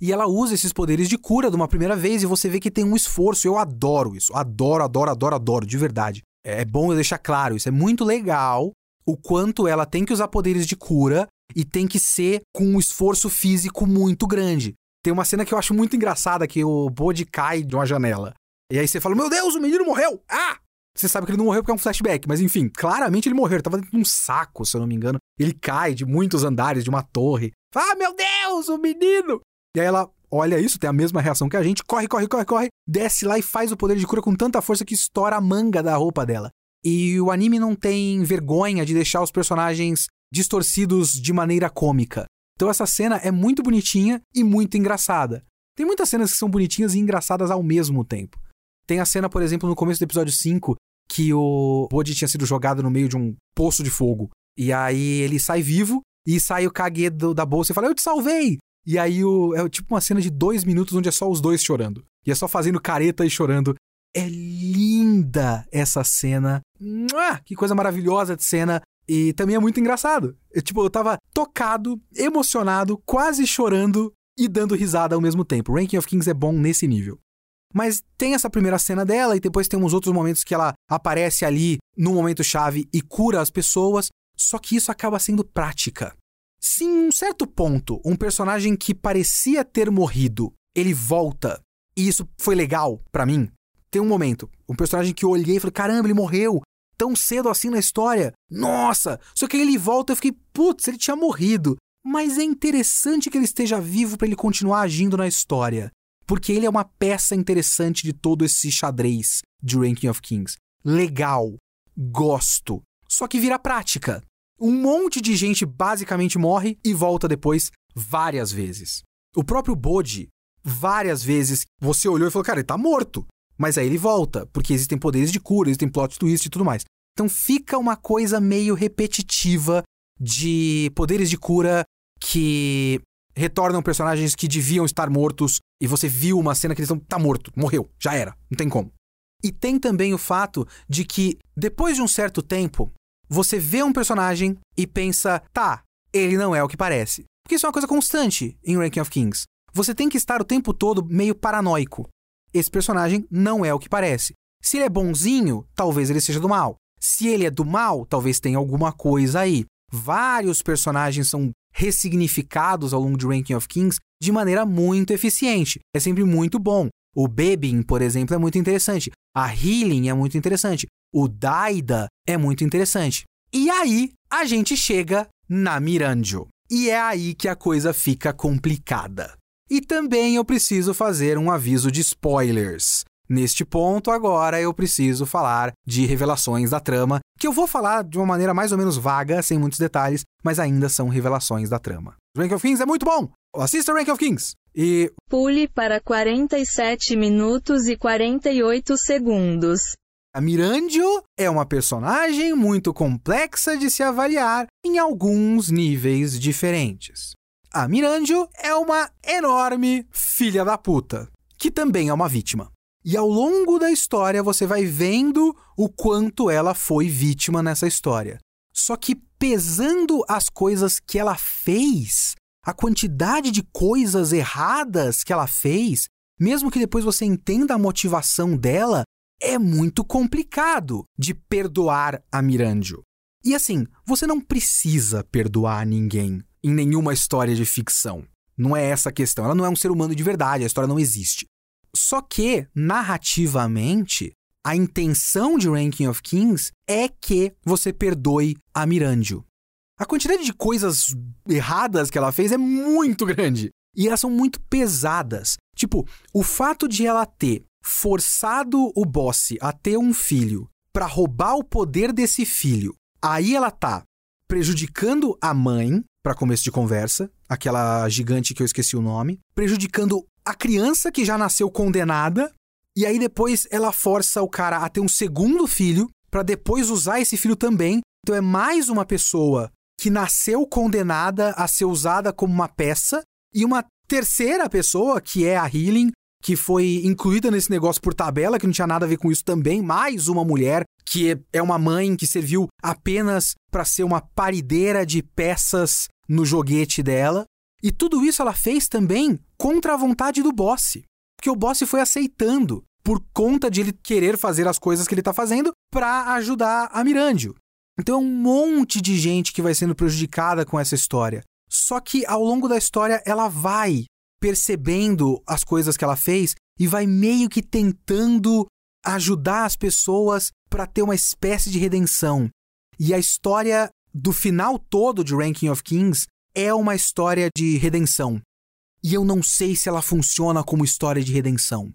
E ela usa esses poderes de cura de uma primeira vez e você vê que tem um esforço. Eu adoro isso. Adoro, adoro, adoro, adoro, de verdade. É bom eu deixar claro, isso é muito legal o quanto ela tem que usar poderes de cura e tem que ser com um esforço físico muito grande. Tem uma cena que eu acho muito engraçada que o Bode cai de uma janela. E aí você fala: Meu Deus, o menino morreu! Ah! Você sabe que ele não morreu porque é um flashback, mas enfim, claramente ele morreu. Ele tava dentro de um saco, se eu não me engano. Ele cai de muitos andares de uma torre. Ah, meu Deus, o menino! E aí ela olha isso, tem a mesma reação que a gente, corre, corre, corre, corre, desce lá e faz o poder de cura com tanta força que estoura a manga da roupa dela. E o anime não tem vergonha de deixar os personagens distorcidos de maneira cômica. Então essa cena é muito bonitinha e muito engraçada. Tem muitas cenas que são bonitinhas e engraçadas ao mesmo tempo. Tem a cena, por exemplo, no começo do episódio 5, que o Bode tinha sido jogado no meio de um poço de fogo. E aí ele sai vivo, e sai o Kage do, da bolsa e fala: Eu te salvei! E aí o, é tipo uma cena de dois minutos onde é só os dois chorando. E é só fazendo careta e chorando. É linda essa cena. Que coisa maravilhosa de cena. E também é muito engraçado. Eu, tipo, eu tava tocado, emocionado, quase chorando e dando risada ao mesmo tempo. Ranking of Kings é bom nesse nível. Mas tem essa primeira cena dela e depois tem uns outros momentos que ela aparece ali no momento chave e cura as pessoas, só que isso acaba sendo prática. Se em um certo ponto um personagem que parecia ter morrido, ele volta, e isso foi legal para mim, tem um momento, um personagem que eu olhei e falei, caramba, ele morreu tão cedo assim na história. Nossa! Só que ele volta e eu fiquei, putz, ele tinha morrido. Mas é interessante que ele esteja vivo para ele continuar agindo na história. Porque ele é uma peça interessante de todo esse xadrez de Ranking of Kings. Legal. Gosto. Só que vira prática. Um monte de gente basicamente morre e volta depois várias vezes. O próprio Bodhi, várias vezes, você olhou e falou, cara, ele tá morto. Mas aí ele volta, porque existem poderes de cura, existem plot twist e tudo mais. Então fica uma coisa meio repetitiva de poderes de cura que retornam personagens que deviam estar mortos e você viu uma cena que eles estão tá morto, morreu, já era, não tem como. E tem também o fato de que depois de um certo tempo, você vê um personagem e pensa, tá, ele não é o que parece. Porque isso é uma coisa constante em Ranking of Kings. Você tem que estar o tempo todo meio paranoico. Esse personagem não é o que parece. Se ele é bonzinho, talvez ele seja do mal. Se ele é do mal, talvez tenha alguma coisa aí. Vários personagens são ressignificados ao longo de Ranking of Kings de maneira muito eficiente. É sempre muito bom. O Bebin, por exemplo, é muito interessante. A Healing é muito interessante. O Daida é muito interessante. E aí a gente chega na Miranjo. E é aí que a coisa fica complicada. E também eu preciso fazer um aviso de spoilers. Neste ponto, agora eu preciso falar de revelações da trama, que eu vou falar de uma maneira mais ou menos vaga, sem muitos detalhes, mas ainda são revelações da trama. Rank of Kings é muito bom! Assista Rank of Kings! E. Pule para 47 minutos e 48 segundos. A Mirandio é uma personagem muito complexa de se avaliar em alguns níveis diferentes. A Mirandio é uma enorme filha da puta, que também é uma vítima. E ao longo da história você vai vendo o quanto ela foi vítima nessa história. Só que pesando as coisas que ela fez, a quantidade de coisas erradas que ela fez, mesmo que depois você entenda a motivação dela, é muito complicado de perdoar a Mirandio. E assim, você não precisa perdoar ninguém em nenhuma história de ficção. Não é essa a questão. Ela não é um ser humano de verdade, a história não existe. Só que, narrativamente, a intenção de Ranking of Kings é que você perdoe a Mirandio. A quantidade de coisas erradas que ela fez é muito *laughs* grande. E elas são muito pesadas. Tipo, o fato de ela ter forçado o boss a ter um filho para roubar o poder desse filho. Aí ela tá prejudicando a mãe, para começo de conversa, aquela gigante que eu esqueci o nome, prejudicando a criança que já nasceu condenada, e aí depois ela força o cara a ter um segundo filho, para depois usar esse filho também. Então é mais uma pessoa que nasceu condenada a ser usada como uma peça, e uma terceira pessoa, que é a Healing, que foi incluída nesse negócio por tabela, que não tinha nada a ver com isso também, mais uma mulher que é uma mãe que serviu apenas para ser uma parideira de peças no joguete dela. E tudo isso ela fez também contra a vontade do boss. Porque o boss foi aceitando por conta de ele querer fazer as coisas que ele está fazendo para ajudar a Mirandio. Então é um monte de gente que vai sendo prejudicada com essa história. Só que ao longo da história ela vai percebendo as coisas que ela fez e vai meio que tentando ajudar as pessoas para ter uma espécie de redenção. E a história do final todo de Ranking of Kings é uma história de redenção. E eu não sei se ela funciona como história de redenção.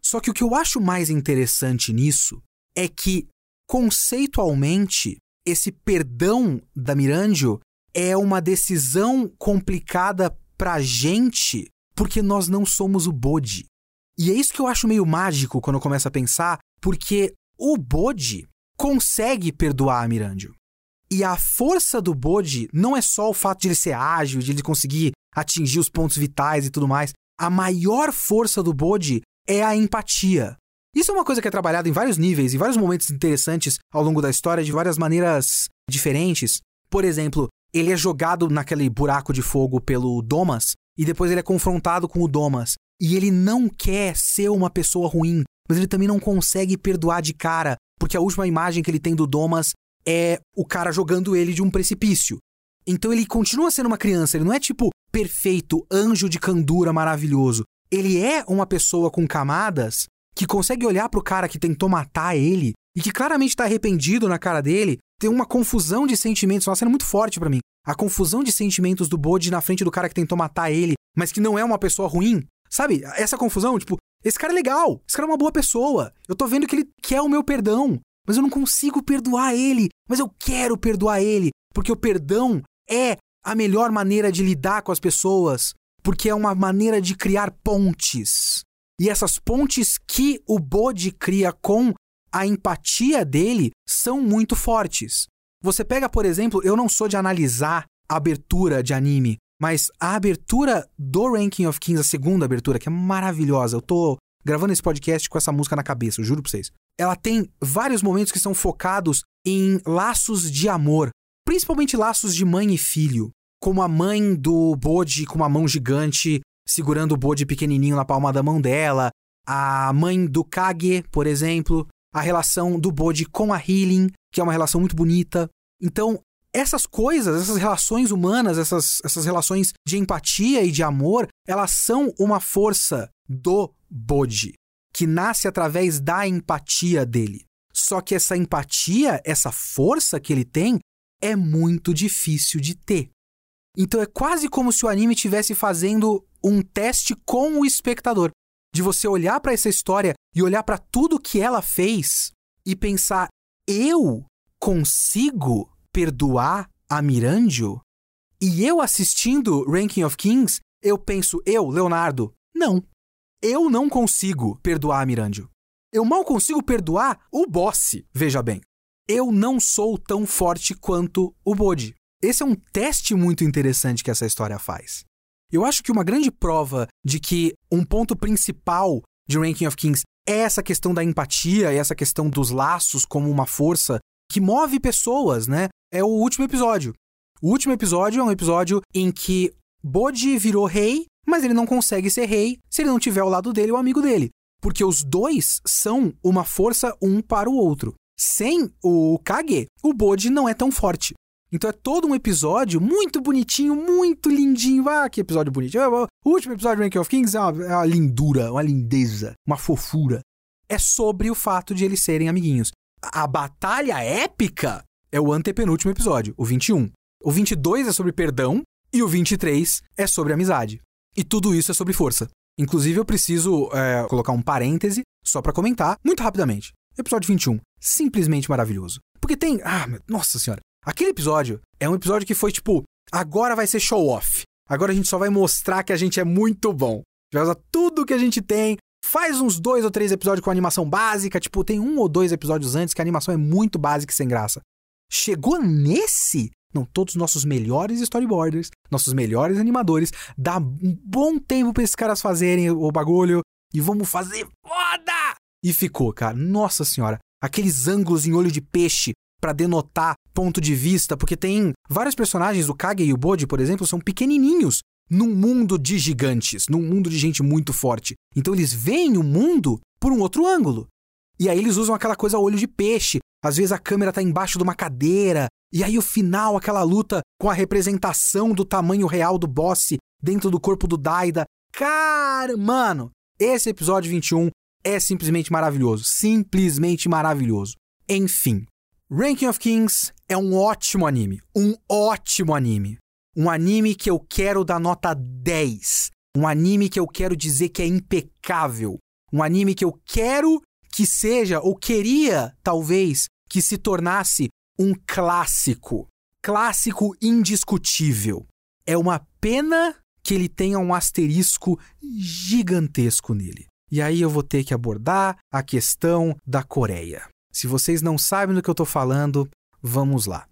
Só que o que eu acho mais interessante nisso é que, conceitualmente, esse perdão da Mirandio é uma decisão complicada pra gente porque nós não somos o Bodhi. E é isso que eu acho meio mágico quando eu começo a pensar, porque o Bodhi consegue perdoar a Mirandio. E a força do Bode não é só o fato de ele ser ágil, de ele conseguir atingir os pontos vitais e tudo mais. A maior força do Bode é a empatia. Isso é uma coisa que é trabalhada em vários níveis, em vários momentos interessantes ao longo da história, de várias maneiras diferentes. Por exemplo, ele é jogado naquele buraco de fogo pelo Domas, e depois ele é confrontado com o Domas. E ele não quer ser uma pessoa ruim, mas ele também não consegue perdoar de cara, porque a última imagem que ele tem do Domas é o cara jogando ele de um precipício. Então ele continua sendo uma criança, ele não é tipo perfeito, anjo de candura maravilhoso. Ele é uma pessoa com camadas que consegue olhar pro cara que tentou matar ele e que claramente tá arrependido na cara dele. Tem uma confusão de sentimentos, uma cena muito forte para mim. A confusão de sentimentos do Bode na frente do cara que tentou matar ele, mas que não é uma pessoa ruim. Sabe? Essa confusão, tipo, esse cara é legal, esse cara é uma boa pessoa. Eu tô vendo que ele quer o meu perdão, mas eu não consigo perdoar ele, mas eu quero perdoar ele, porque o perdão é a melhor maneira de lidar com as pessoas, porque é uma maneira de criar pontes. E essas pontes que o Bode cria com a empatia dele são muito fortes. Você pega, por exemplo, eu não sou de analisar a abertura de anime, mas a abertura do Ranking of Kings, a segunda abertura, que é maravilhosa. Eu tô gravando esse podcast com essa música na cabeça, eu juro pra vocês. Ela tem vários momentos que são focados em laços de amor, principalmente laços de mãe e filho, como a mãe do Bode com uma mão gigante segurando o Bode pequenininho na palma da mão dela, a mãe do Kage, por exemplo, a relação do Bode com a Healing, que é uma relação muito bonita. Então, essas coisas, essas relações humanas, essas, essas relações de empatia e de amor, elas são uma força do Bode, que nasce através da empatia dele. Só que essa empatia, essa força que ele tem, é muito difícil de ter. Então é quase como se o anime estivesse fazendo um teste com o espectador. De você olhar para essa história e olhar para tudo que ela fez e pensar: eu consigo perdoar a Mirandio? E eu assistindo Ranking of Kings, eu penso, eu, Leonardo, não. Eu não consigo perdoar a Mirandio. Eu mal consigo perdoar o boss, veja bem eu não sou tão forte quanto o Bode. Esse é um teste muito interessante que essa história faz. Eu acho que uma grande prova de que um ponto principal de Ranking of Kings é essa questão da empatia, é essa questão dos laços como uma força que move pessoas, né? É o último episódio. O último episódio é um episódio em que Bode virou rei, mas ele não consegue ser rei se ele não tiver ao lado dele o amigo dele. Porque os dois são uma força um para o outro. Sem o Kage, o Bode não é tão forte. Então é todo um episódio muito bonitinho, muito lindinho. Ah, que episódio bonitinho. O último episódio de Ranking of Kings é uma, é uma lindura, uma lindeza, uma fofura. É sobre o fato de eles serem amiguinhos. A batalha épica é o antepenúltimo episódio, o 21. O 22 é sobre perdão e o 23 é sobre amizade. E tudo isso é sobre força. Inclusive, eu preciso é, colocar um parêntese só para comentar, muito rapidamente. Episódio 21. Simplesmente maravilhoso. Porque tem. Ah, nossa senhora. Aquele episódio é um episódio que foi tipo: agora vai ser show off. Agora a gente só vai mostrar que a gente é muito bom. Vai usar tudo que a gente tem. Faz uns dois ou três episódios com animação básica. Tipo, tem um ou dois episódios antes que a animação é muito básica e sem graça. Chegou nesse? Não, todos os nossos melhores storyboarders, nossos melhores animadores, dá um bom tempo para esses caras fazerem o bagulho e vamos fazer foda! E ficou, cara. Nossa senhora. Aqueles ângulos em olho de peixe para denotar ponto de vista, porque tem vários personagens, o Kage e o Bode, por exemplo, são pequenininhos num mundo de gigantes, num mundo de gente muito forte. Então eles veem o mundo por um outro ângulo. E aí eles usam aquela coisa olho de peixe. Às vezes a câmera tá embaixo de uma cadeira, e aí o final, aquela luta com a representação do tamanho real do boss dentro do corpo do Daida. Cara, mano, esse episódio 21 é simplesmente maravilhoso. Simplesmente maravilhoso. Enfim, Ranking of Kings é um ótimo anime. Um ótimo anime. Um anime que eu quero dar nota 10. Um anime que eu quero dizer que é impecável. Um anime que eu quero que seja, ou queria, talvez, que se tornasse um clássico. Clássico indiscutível. É uma pena que ele tenha um asterisco gigantesco nele. E aí eu vou ter que abordar a questão da Coreia. Se vocês não sabem do que eu estou falando, vamos lá.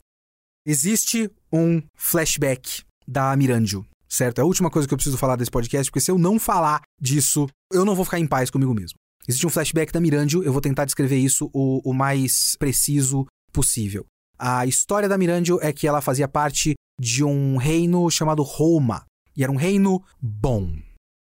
existe um flashback da Mirandio, certo? É a última coisa que eu preciso falar desse podcast, porque se eu não falar disso, eu não vou ficar em paz comigo mesmo. Existe um flashback da Mirandio, eu vou tentar descrever isso o, o mais preciso possível. A história da Mirandio é que ela fazia parte de um reino chamado Roma, e era um reino bom.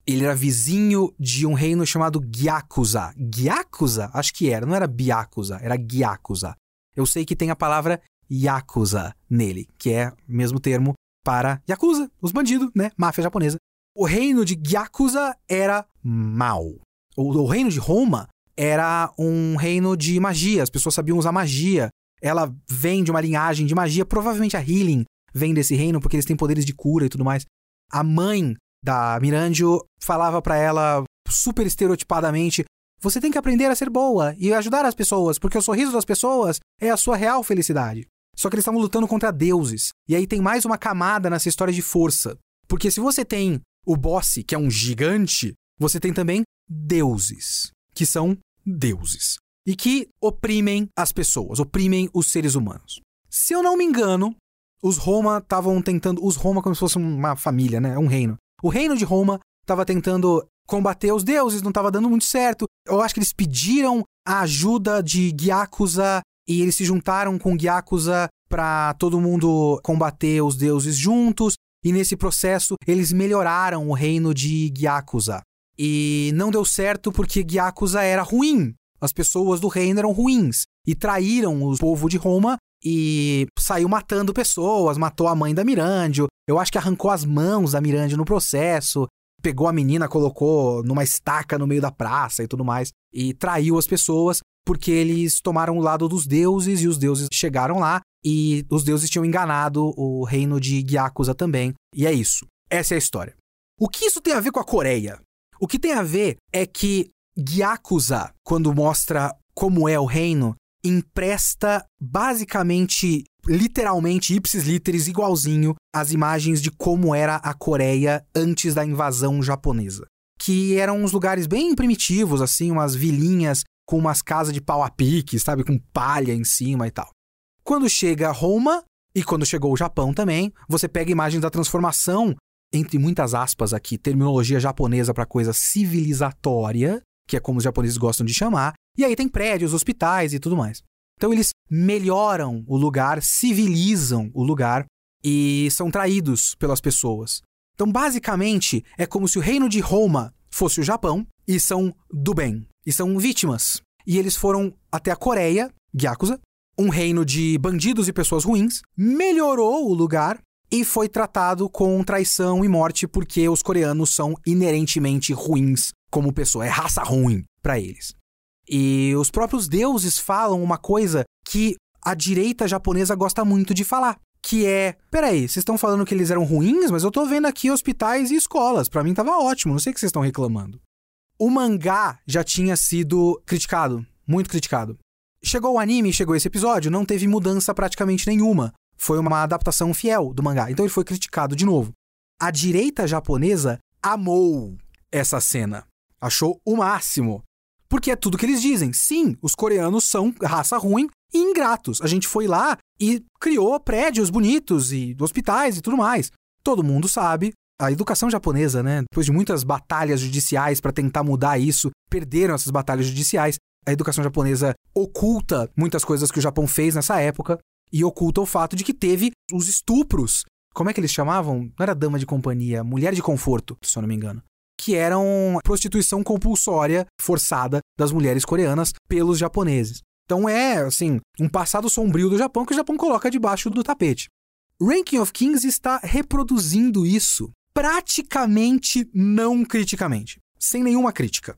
Ele era vizinho de um reino chamado Gyakuza. Gyakuza? Acho que era, não era Byakuza, era Gyakuza. Eu sei que tem a palavra Yakuza nele, que é o mesmo termo para Yakuza, os bandidos, né? Máfia japonesa. O reino de Gyakuza era mal. O, o reino de Roma era um reino de magia, as pessoas sabiam usar magia. Ela vem de uma linhagem de magia, provavelmente a Healing vem desse reino porque eles têm poderes de cura e tudo mais. A mãe da Mirandio falava para ela super estereotipadamente: você tem que aprender a ser boa e ajudar as pessoas, porque o sorriso das pessoas é a sua real felicidade. Só que eles estavam lutando contra deuses. E aí tem mais uma camada nessa história de força. Porque se você tem o boss, que é um gigante, você tem também deuses, que são deuses. E que oprimem as pessoas, oprimem os seres humanos. Se eu não me engano, os Roma estavam tentando. Os Roma, como se fosse uma família, né? Um reino. O reino de Roma estava tentando combater os deuses, não estava dando muito certo. Eu acho que eles pediram a ajuda de Gyakuza e eles se juntaram com Gyakuza para todo mundo combater os deuses juntos. E nesse processo eles melhoraram o reino de Gyakuza. E não deu certo porque Gyakuza era ruim. As pessoas do reino eram ruins e traíram o povo de Roma e saiu matando pessoas, matou a mãe da Mirandio. Eu acho que arrancou as mãos da Mirandio no processo pegou a menina, colocou numa estaca no meio da praça e tudo mais, e traiu as pessoas porque eles tomaram o lado dos deuses e os deuses chegaram lá e os deuses tinham enganado o reino de Gyakuza também. E é isso. Essa é a história. O que isso tem a ver com a Coreia? O que tem a ver é que Gyakuza, quando mostra como é o reino, empresta basicamente literalmente, ipsis literis, igualzinho as imagens de como era a Coreia antes da invasão japonesa. Que eram uns lugares bem primitivos, assim, umas vilinhas com umas casas de pau a pique, sabe, com palha em cima e tal. Quando chega Roma, e quando chegou o Japão também, você pega imagens da transformação, entre muitas aspas aqui, terminologia japonesa para coisa civilizatória, que é como os japoneses gostam de chamar, e aí tem prédios, hospitais e tudo mais. Então eles melhoram o lugar, civilizam o lugar e são traídos pelas pessoas. Então, basicamente, é como se o reino de Roma fosse o Japão e são do bem, e são vítimas. E eles foram até a Coreia, Gyakuza, um reino de bandidos e pessoas ruins, melhorou o lugar e foi tratado com traição e morte porque os coreanos são inerentemente ruins como pessoa, é raça ruim para eles. E os próprios deuses falam uma coisa que a direita japonesa gosta muito de falar. Que é, peraí, vocês estão falando que eles eram ruins, mas eu tô vendo aqui hospitais e escolas. Para mim tava ótimo, não sei o que vocês estão reclamando. O mangá já tinha sido criticado, muito criticado. Chegou o anime, chegou esse episódio, não teve mudança praticamente nenhuma. Foi uma adaptação fiel do mangá, então ele foi criticado de novo. A direita japonesa amou essa cena. Achou o máximo. Porque é tudo que eles dizem. Sim, os coreanos são raça ruim e ingratos. A gente foi lá e criou prédios bonitos e hospitais e tudo mais. Todo mundo sabe. A educação japonesa, né? Depois de muitas batalhas judiciais para tentar mudar isso, perderam essas batalhas judiciais. A educação japonesa oculta muitas coisas que o Japão fez nessa época e oculta o fato de que teve os estupros. Como é que eles chamavam? Não era dama de companhia, mulher de conforto, se eu não me engano que eram prostituição compulsória forçada das mulheres coreanas pelos japoneses. Então é, assim, um passado sombrio do Japão que o Japão coloca debaixo do tapete. Ranking of Kings está reproduzindo isso praticamente não criticamente, sem nenhuma crítica.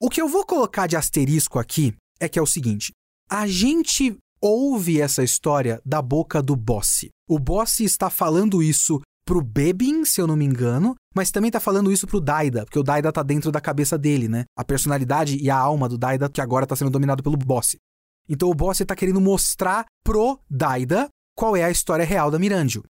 O que eu vou colocar de asterisco aqui é que é o seguinte: a gente ouve essa história da boca do boss. O boss está falando isso pro Bebin, se eu não me engano, mas também tá falando isso pro Daida, porque o Daida tá dentro da cabeça dele, né? A personalidade e a alma do Daida que agora tá sendo dominado pelo Boss. Então o Boss tá querendo mostrar pro Daida qual é a história real da Mirandio.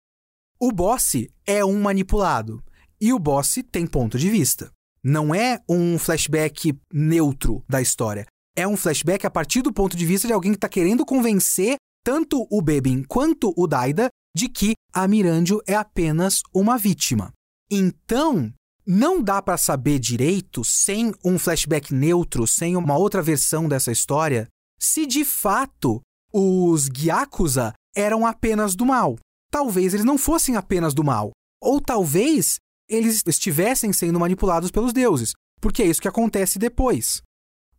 O Boss é um manipulado e o Boss tem ponto de vista. Não é um flashback neutro da história. É um flashback a partir do ponto de vista de alguém que está querendo convencer tanto o Bebin quanto o Daida de que a Mirandio é apenas uma vítima. Então, não dá para saber direito, sem um flashback neutro, sem uma outra versão dessa história, se de fato os Gyakuza eram apenas do mal. Talvez eles não fossem apenas do mal. Ou talvez eles estivessem sendo manipulados pelos deuses, porque é isso que acontece depois.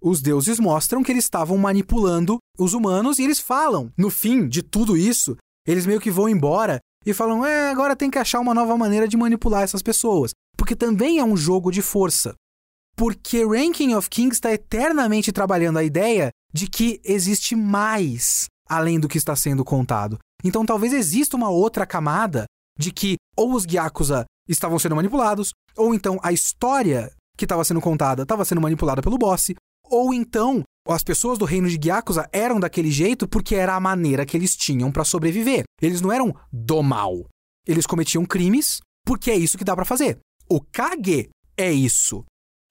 Os deuses mostram que eles estavam manipulando os humanos e eles falam, no fim de tudo isso, eles meio que vão embora e falam: é, agora tem que achar uma nova maneira de manipular essas pessoas. Porque também é um jogo de força. Porque Ranking of Kings está eternamente trabalhando a ideia de que existe mais além do que está sendo contado. Então talvez exista uma outra camada de que ou os Gyakuza estavam sendo manipulados, ou então a história que estava sendo contada estava sendo manipulada pelo boss, ou então as pessoas do reino de Gyakuza eram daquele jeito porque era a maneira que eles tinham para sobreviver. Eles não eram do mal. Eles cometiam crimes porque é isso que dá para fazer. O Kage é isso.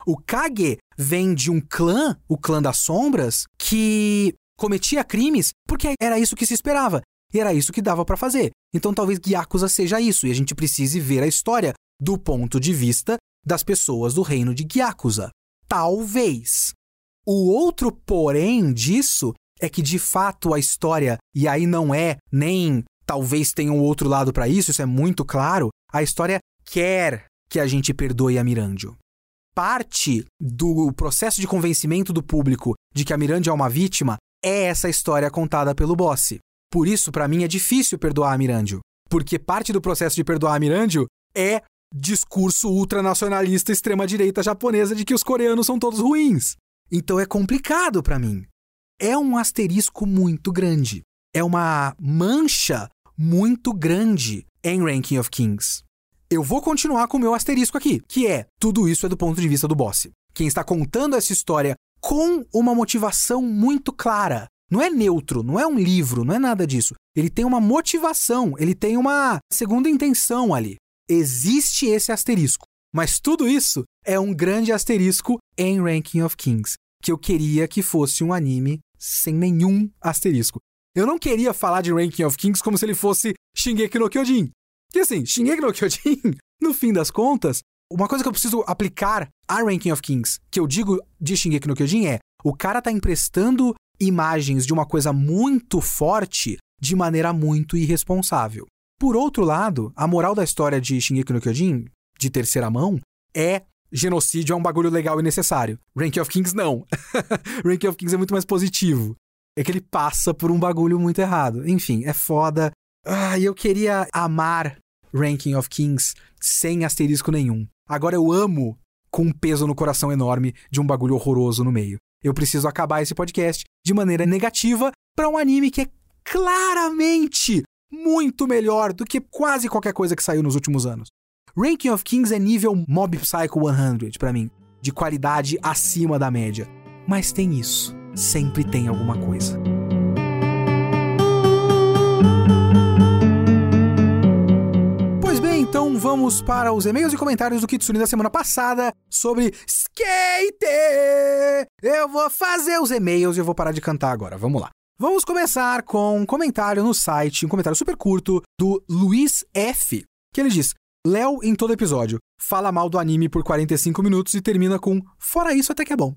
O Kage vem de um clã, o clã das sombras, que cometia crimes porque era isso que se esperava. E era isso que dava para fazer. Então talvez Gyakuza seja isso, e a gente precise ver a história do ponto de vista das pessoas do reino de Gyakuza. Talvez. O outro porém disso é que de fato a história, e aí não é nem talvez tenha um outro lado para isso, isso é muito claro, a história quer que a gente perdoe a Mirandio. Parte do processo de convencimento do público de que a Mirandio é uma vítima é essa história contada pelo boss. Por isso, para mim, é difícil perdoar a Mirandio. Porque parte do processo de perdoar a Mirandio é discurso ultranacionalista extrema-direita japonesa de que os coreanos são todos ruins. Então é complicado para mim. É um asterisco muito grande. É uma mancha muito grande em Ranking of Kings. Eu vou continuar com o meu asterisco aqui, que é tudo isso é do ponto de vista do boss. Quem está contando essa história com uma motivação muito clara. Não é neutro, não é um livro, não é nada disso. Ele tem uma motivação, ele tem uma segunda intenção ali. Existe esse asterisco. Mas tudo isso é um grande asterisco em Ranking of Kings, que eu queria que fosse um anime sem nenhum asterisco. Eu não queria falar de Ranking of Kings como se ele fosse Shingeki no Kyojin. Que assim, Shingeki no Kyojin, *laughs* no fim das contas, uma coisa que eu preciso aplicar a Ranking of Kings, que eu digo de Shingeki no Kyojin é, o cara tá emprestando imagens de uma coisa muito forte de maneira muito irresponsável. Por outro lado, a moral da história de Shingeki no Kyojin de terceira mão é genocídio é um bagulho legal e necessário. Rank of Kings não. *laughs* Rank of Kings é muito mais positivo. É que ele passa por um bagulho muito errado. Enfim, é foda. Ah, eu queria amar Ranking of Kings sem asterisco nenhum. Agora eu amo com um peso no coração enorme de um bagulho horroroso no meio. Eu preciso acabar esse podcast de maneira negativa para um anime que é claramente muito melhor do que quase qualquer coisa que saiu nos últimos anos. Ranking of Kings é nível Mob Psycho 100 para mim, de qualidade acima da média. Mas tem isso, sempre tem alguma coisa. Pois bem, então vamos para os e-mails e comentários do Kitsune da semana passada sobre skate. Eu vou fazer os e-mails e eu vou parar de cantar agora. Vamos lá. Vamos começar com um comentário no site, um comentário super curto do Luiz F, que ele diz: Léo, em todo episódio, fala mal do anime por 45 minutos e termina com Fora isso até que é bom.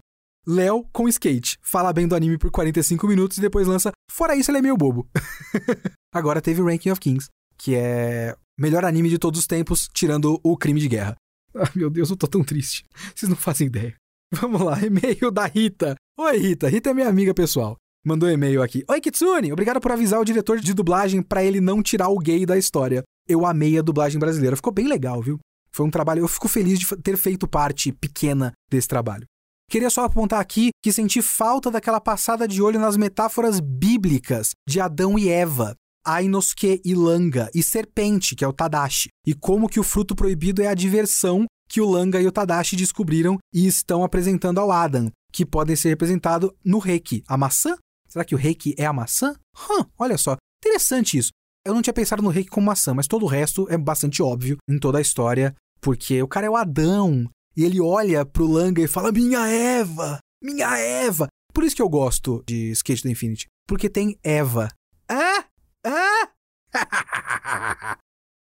Léo, com skate, fala bem do anime por 45 minutos e depois lança Fora isso ele é meio bobo. *laughs* Agora teve Ranking of Kings, que é melhor anime de todos os tempos, tirando o crime de guerra. *laughs* Ah, meu Deus, eu tô tão triste. Vocês não fazem ideia. Vamos lá, *laughs* e-mail da Rita. Oi, Rita. Rita é minha amiga pessoal. Mandou e-mail aqui. Oi, Kitsune! Obrigado por avisar o diretor de dublagem para ele não tirar o gay da história eu amei a dublagem brasileira. Ficou bem legal, viu? Foi um trabalho. Eu fico feliz de ter feito parte pequena desse trabalho. Queria só apontar aqui que senti falta daquela passada de olho nas metáforas bíblicas de Adão e Eva, Ainosuke e Langa, e serpente, que é o Tadashi, e como que o fruto proibido é a diversão que o Langa e o Tadashi descobriram e estão apresentando ao Adam, que podem ser representados no reiki. A maçã? Será que o reiki é a maçã? Hum, olha só, interessante isso. Eu não tinha pensado no reiki como maçã, mas todo o resto é bastante óbvio em toda a história, porque o cara é o Adão, e ele olha pro Langa e fala: Minha Eva! Minha Eva! Por isso que eu gosto de Skate do Infinity, porque tem Eva. Ah? *laughs* Ah?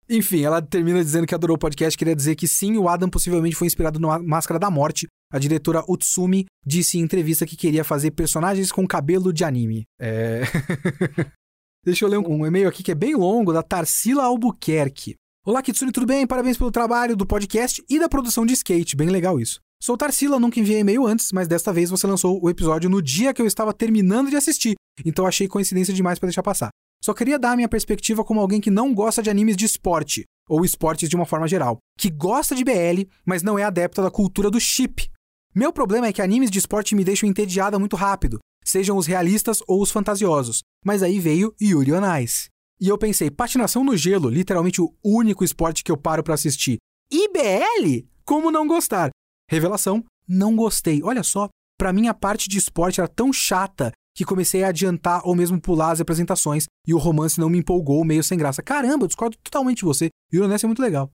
Enfim, ela termina dizendo que adorou o podcast. Queria dizer que sim, o Adam possivelmente foi inspirado na Máscara da Morte. A diretora Utsumi disse em entrevista que queria fazer personagens com cabelo de anime. É. *laughs* Deixa eu ler um, e-mail aqui que é bem longo, da Tarsila Albuquerque. Olá, Kitsune, tudo bem? Parabéns pelo trabalho do podcast e da produção de skate. Bem legal isso. Sou Tarsila, nunca enviei e-mail antes, mas desta vez você lançou o episódio no dia que eu estava terminando de assistir, então achei coincidência demais para deixar passar. Só queria dar minha perspectiva como alguém que não gosta de animes de esporte, ou esportes de uma forma geral, que gosta de BL, mas não é adepta da cultura do chip. Meu problema é que animes de esporte me deixam entediada muito rápido, sejam os realistas ou os fantasiosos. Mas aí veio Yuri on Ice. E eu pensei, patinação no gelo, literalmente o único esporte que eu paro para assistir. IBL? Como não gostar? Revelação: não gostei. Olha só, para mim a parte de esporte era tão chata que comecei a adiantar ou mesmo pular as apresentações e o romance não me empolgou, meio sem graça. Caramba, eu discordo totalmente de você. Euroness é muito legal.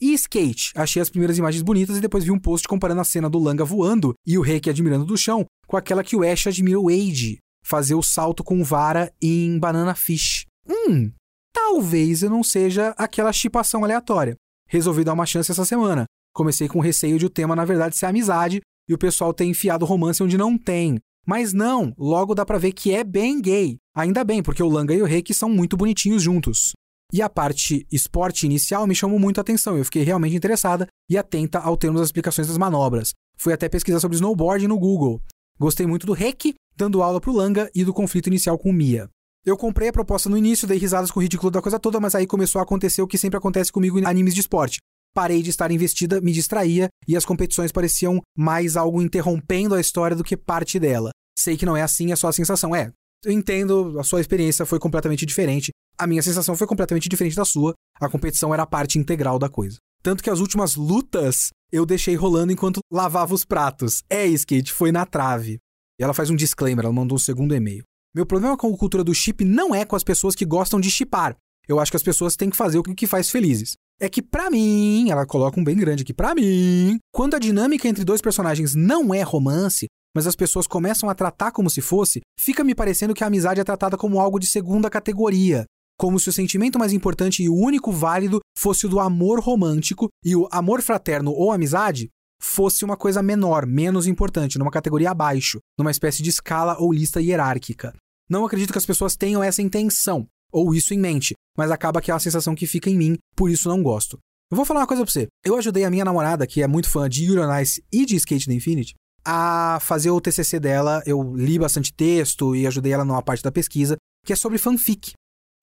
E skate? Achei as primeiras imagens bonitas e depois vi um post comparando a cena do Langa voando e o Reiki admirando do chão com aquela que o Ash admira o Wade, fazer o salto com vara em Banana Fish. Hum, talvez eu não seja aquela chipação aleatória. Resolvi dar uma chance essa semana. Comecei com receio de o tema, na verdade, ser amizade e o pessoal ter enfiado romance onde não tem. Mas não, logo dá pra ver que é bem gay. Ainda bem, porque o Langa e o Reiki são muito bonitinhos juntos. E a parte esporte inicial me chamou muito a atenção, eu fiquei realmente interessada e atenta ao termo das explicações das manobras. Fui até pesquisar sobre snowboard no Google. Gostei muito do Reiki, dando aula pro Langa e do conflito inicial com Mia. Eu comprei a proposta no início, dei risadas com o ridículo da coisa toda, mas aí começou a acontecer o que sempre acontece comigo em animes de esporte. Parei de estar investida, me distraía e as competições pareciam mais algo interrompendo a história do que parte dela. Sei que não é assim, é só a sensação. É, eu entendo, a sua experiência foi completamente diferente. A minha sensação foi completamente diferente da sua. A competição era a parte integral da coisa. Tanto que as últimas lutas eu deixei rolando enquanto lavava os pratos. É, Skate, foi na trave. E ela faz um disclaimer, ela mandou um segundo e-mail. Meu problema com a cultura do chip não é com as pessoas que gostam de chipar. Eu acho que as pessoas têm que fazer o que faz felizes. É que para mim, ela coloca um bem grande aqui, para mim, quando a dinâmica entre dois personagens não é romance, mas as pessoas começam a tratar como se fosse, fica me parecendo que a amizade é tratada como algo de segunda categoria. Como se o sentimento mais importante e o único válido fosse o do amor romântico e o amor fraterno ou amizade fosse uma coisa menor, menos importante, numa categoria abaixo, numa espécie de escala ou lista hierárquica. Não acredito que as pessoas tenham essa intenção, ou isso em mente, mas acaba que é a sensação que fica em mim, por isso não gosto. Eu vou falar uma coisa pra você. Eu ajudei a minha namorada, que é muito fã de Euronice e de Skate the Infinity, a fazer o TCC dela. Eu li bastante texto e ajudei ela numa parte da pesquisa, que é sobre fanfic.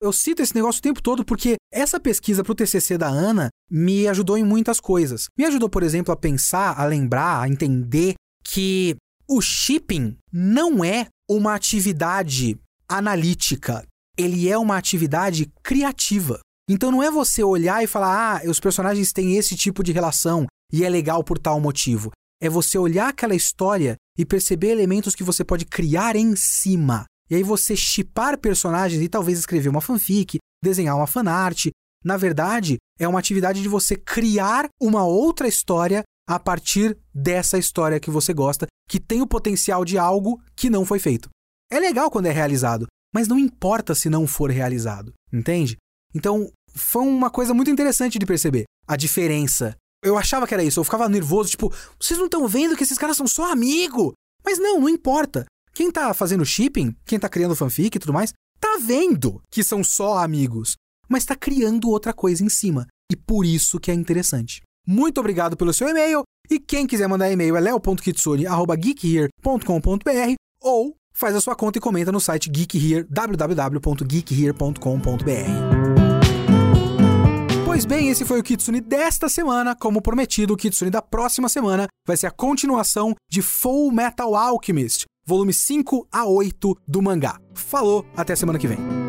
Eu cito esse negócio o tempo todo porque essa pesquisa para o TCC da Ana me ajudou em muitas coisas. Me ajudou, por exemplo, a pensar, a lembrar, a entender que o shipping não é uma atividade analítica, ele é uma atividade criativa. Então não é você olhar e falar, ah, os personagens têm esse tipo de relação e é legal por tal motivo. É você olhar aquela história e perceber elementos que você pode criar em cima. E aí você chipar personagens e talvez escrever uma fanfic, desenhar uma fanart. Na verdade, é uma atividade de você criar uma outra história a partir dessa história que você gosta, que tem o potencial de algo que não foi feito. É legal quando é realizado, mas não importa se não for realizado, entende? Então, foi uma coisa muito interessante de perceber a diferença. Eu achava que era isso, eu ficava nervoso, tipo, vocês não estão vendo que esses caras são só amigo? Mas não, não importa. Quem tá fazendo shipping, quem tá criando fanfic e tudo mais, tá vendo que são só amigos, mas tá criando outra coisa em cima. E por isso que é interessante. Muito obrigado pelo seu e-mail. E quem quiser mandar e-mail é leo.kitsune.geekhere.com.br ou faz a sua conta e comenta no site Geekhere, www.geekhere.com.br. Pois bem, esse foi o Kitsune desta semana. Como prometido, o Kitsune da próxima semana vai ser a continuação de Full Metal Alchemist, volume 5 a 8 do mangá. Falou, até semana que vem.